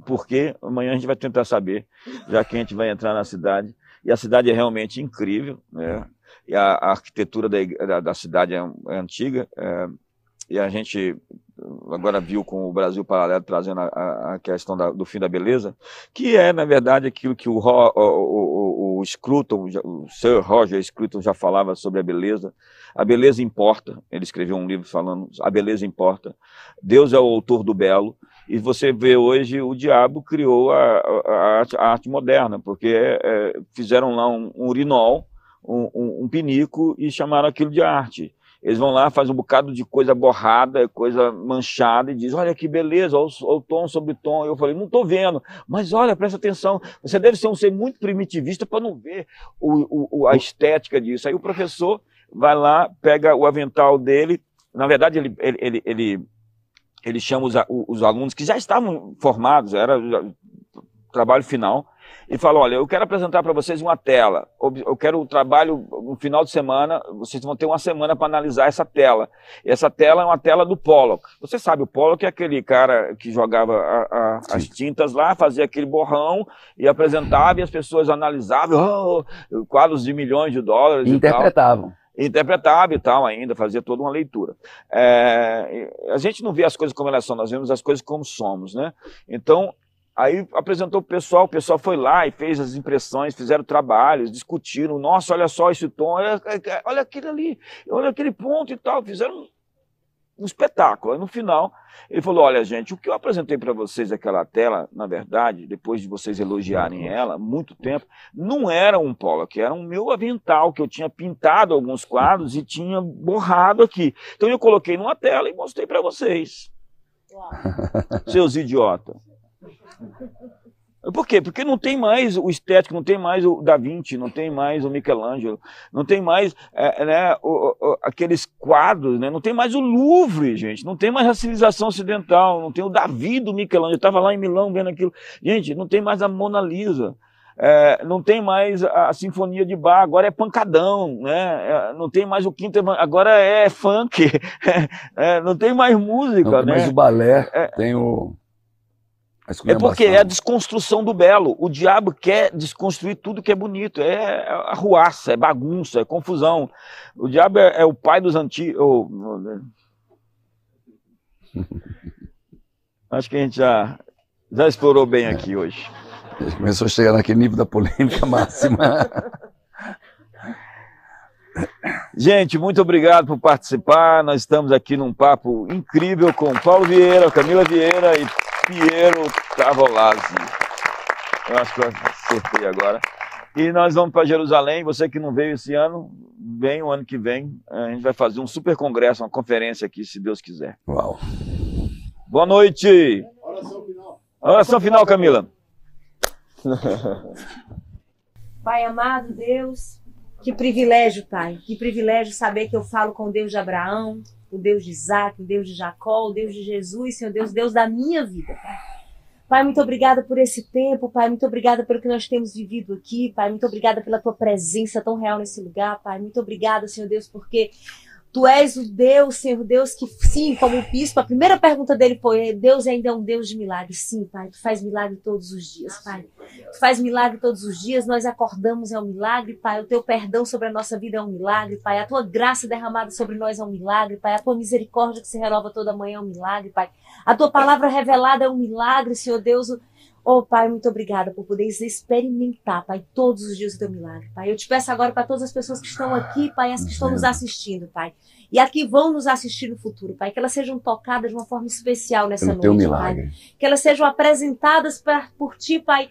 porque amanhã a gente vai tentar saber, já que a gente vai entrar na cidade. E a cidade é realmente incrível, né? E a, a arquitetura da, da, da, cidade é, é antiga, é, e a gente agora viu com o Brasil Paralelo trazendo a, a questão da, do fim da beleza, que é, na verdade, aquilo que o, o, o, o Scruton, o Sir Roger Scruton já falava sobre a beleza. A beleza importa, ele escreveu um livro falando, a beleza importa. Deus é o autor do belo, e você vê hoje o diabo criou a, a, arte, a arte, moderna, porque é, fizeram lá um, um urinol, um, um, um, pinico e chamaram aquilo de arte. Eles vão lá, fazem um bocado de coisa borrada, coisa manchada e diz: Olha que beleza, olha o, tom sobre tom. Eu falei: Não estou vendo, mas olha, presta atenção. Você deve ser um ser muito primitivista para não ver o, o, a estética disso. Aí o professor vai lá, pega o avental dele. Na verdade, ele, ele, ele, ele chama os, os alunos que já estavam formados, era o trabalho final, e fala: Olha, eu quero apresentar para vocês uma tela. Eu quero o trabalho no final de semana. Vocês vão ter uma semana para analisar essa tela. E essa tela é uma tela do Pollock. Você sabe, o Pollock é aquele cara que jogava a, a, as tintas lá, fazia aquele borrão e apresentava, e as pessoas analisavam, oh, quadros de milhões de dólares. Interpretavam interpretava e tal ainda, fazia toda uma leitura. É, a gente não vê as coisas como elas são, nós vemos as coisas como somos, né? Então, aí apresentou o pessoal, o pessoal foi lá e fez as impressões, fizeram trabalhos, discutiram, nossa, olha só esse tom, olha, olha aquele ali, olha aquele ponto e tal, fizeram um espetáculo. Aí no final, ele falou: Olha, gente, o que eu apresentei para vocês aquela tela, na verdade, depois de vocês elogiarem ela, muito tempo, não era um que era um meu avental que eu tinha pintado alguns quadros e tinha borrado aqui. Então eu coloquei numa tela e mostrei para vocês. Uau. Seus idiotas. Por quê? Porque não tem mais o estético, não tem mais o Da Vinci, não tem mais o Michelangelo, não tem mais é, né, o, o, aqueles quadros, né, não tem mais o Louvre, gente, não tem mais a civilização ocidental, não tem o Davi do Michelangelo, eu estava lá em Milão vendo aquilo. Gente, não tem mais a Mona Lisa. É, não tem mais a Sinfonia de Bar, agora é pancadão, né? É, não tem mais o quinto, agora é funk, [laughs] é, não tem mais música, não tem né? mais o balé, é. tem o é porque é a desconstrução do belo. O diabo quer desconstruir tudo que é bonito. É arruaça, é bagunça, é confusão. O diabo é, é o pai dos antigos. Acho que a gente já, já explorou bem aqui hoje. A gente começou a chegar naquele nível da polêmica [laughs] máxima. Gente, muito obrigado por participar. Nós estamos aqui num papo incrível com Paulo Vieira, Camila Vieira e Piero Cavolazzi. Eu acho que eu acertei agora. E nós vamos para Jerusalém. Você que não veio esse ano, vem o ano que vem. A gente vai fazer um super congresso, uma conferência aqui, se Deus quiser. Uau. Boa noite. Oração final. Oração final, Camila. Pai amado, Deus, que privilégio, Pai. Que privilégio saber que eu falo com o Deus de Abraão, o Deus de Isaac, o Deus de Jacó, o Deus de Jesus, Senhor Deus, Deus da minha vida, Pai. Pai, muito obrigada por esse tempo, Pai, muito obrigada pelo que nós temos vivido aqui, Pai, muito obrigada pela tua presença tão real nesse lugar, Pai, muito obrigada, Senhor Deus, porque Tu és o Deus, Senhor Deus, que sim, como o bispo, a primeira pergunta dele foi: Deus ainda é um Deus de milagres? Sim, Pai, tu faz milagre todos os dias, Pai. Tu faz milagre todos os dias, nós acordamos é um milagre, Pai. O teu perdão sobre a nossa vida é um milagre, Pai. A tua graça derramada sobre nós é um milagre, Pai. A tua misericórdia que se renova toda manhã é um milagre, Pai. A tua palavra revelada é um milagre, Senhor Deus. Oh, Pai, muito obrigada por poder experimentar, Pai, todos os dias o teu milagre, Pai. Eu te peço agora para todas as pessoas que estão aqui, Pai, as que estão nos assistindo, Pai, e as que vão nos assistir no futuro, Pai, que elas sejam tocadas de uma forma especial nessa Pelo noite, teu milagre. Pai. Que elas sejam apresentadas pra, por Ti, Pai,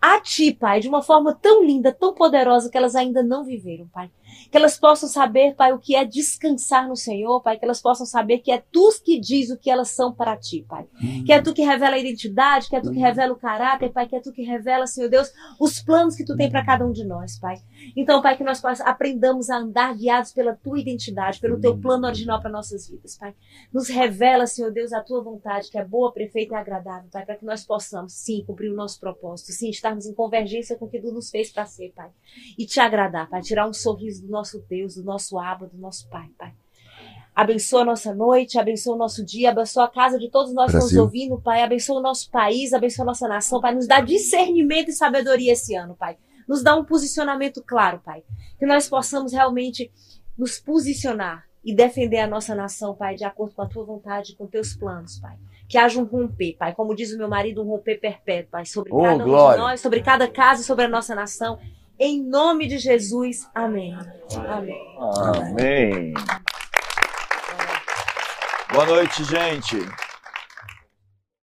a Ti, Pai, de uma forma tão linda, tão poderosa que elas ainda não viveram, Pai. Que elas possam saber, Pai, o que é descansar no Senhor, Pai. Que elas possam saber que é Tu que diz o que elas são para Ti, Pai. Que é Tu que revela a identidade, que é Tu que revela o caráter, Pai. Que é Tu que revela, Senhor Deus, os planos que Tu tem para cada um de nós, Pai. Então, Pai, que nós aprendamos a andar guiados pela Tua identidade, pelo Teu plano original para nossas vidas, Pai. Nos revela, Senhor Deus, a Tua vontade, que é boa, perfeita e agradável, Pai, para que nós possamos, sim, cumprir o nosso propósito, sim, estarmos em convergência com o que Tu nos fez para ser, Pai. E Te agradar, Pai, tirar um sorriso do nosso Deus, do nosso Abba, do nosso Pai, Pai. Abençoa a nossa noite, abençoa o nosso dia, abençoa a casa de todos nós que Brasil. ouvindo, Pai. Abençoa o nosso país, abençoa a nossa nação, Pai. Nos dá discernimento e sabedoria esse ano, Pai. Nos dá um posicionamento claro, Pai. Que nós possamos realmente nos posicionar e defender a nossa nação, Pai, de acordo com a tua vontade, com teus planos, Pai. Que haja um romper, Pai. Como diz o meu marido, um romper perpétuo, Pai, sobre Oh, cada um glória. de nós, sobre cada casa, sobre a nossa nação. Em nome de Jesus. Amém. Amém. Amém. Boa noite, gente.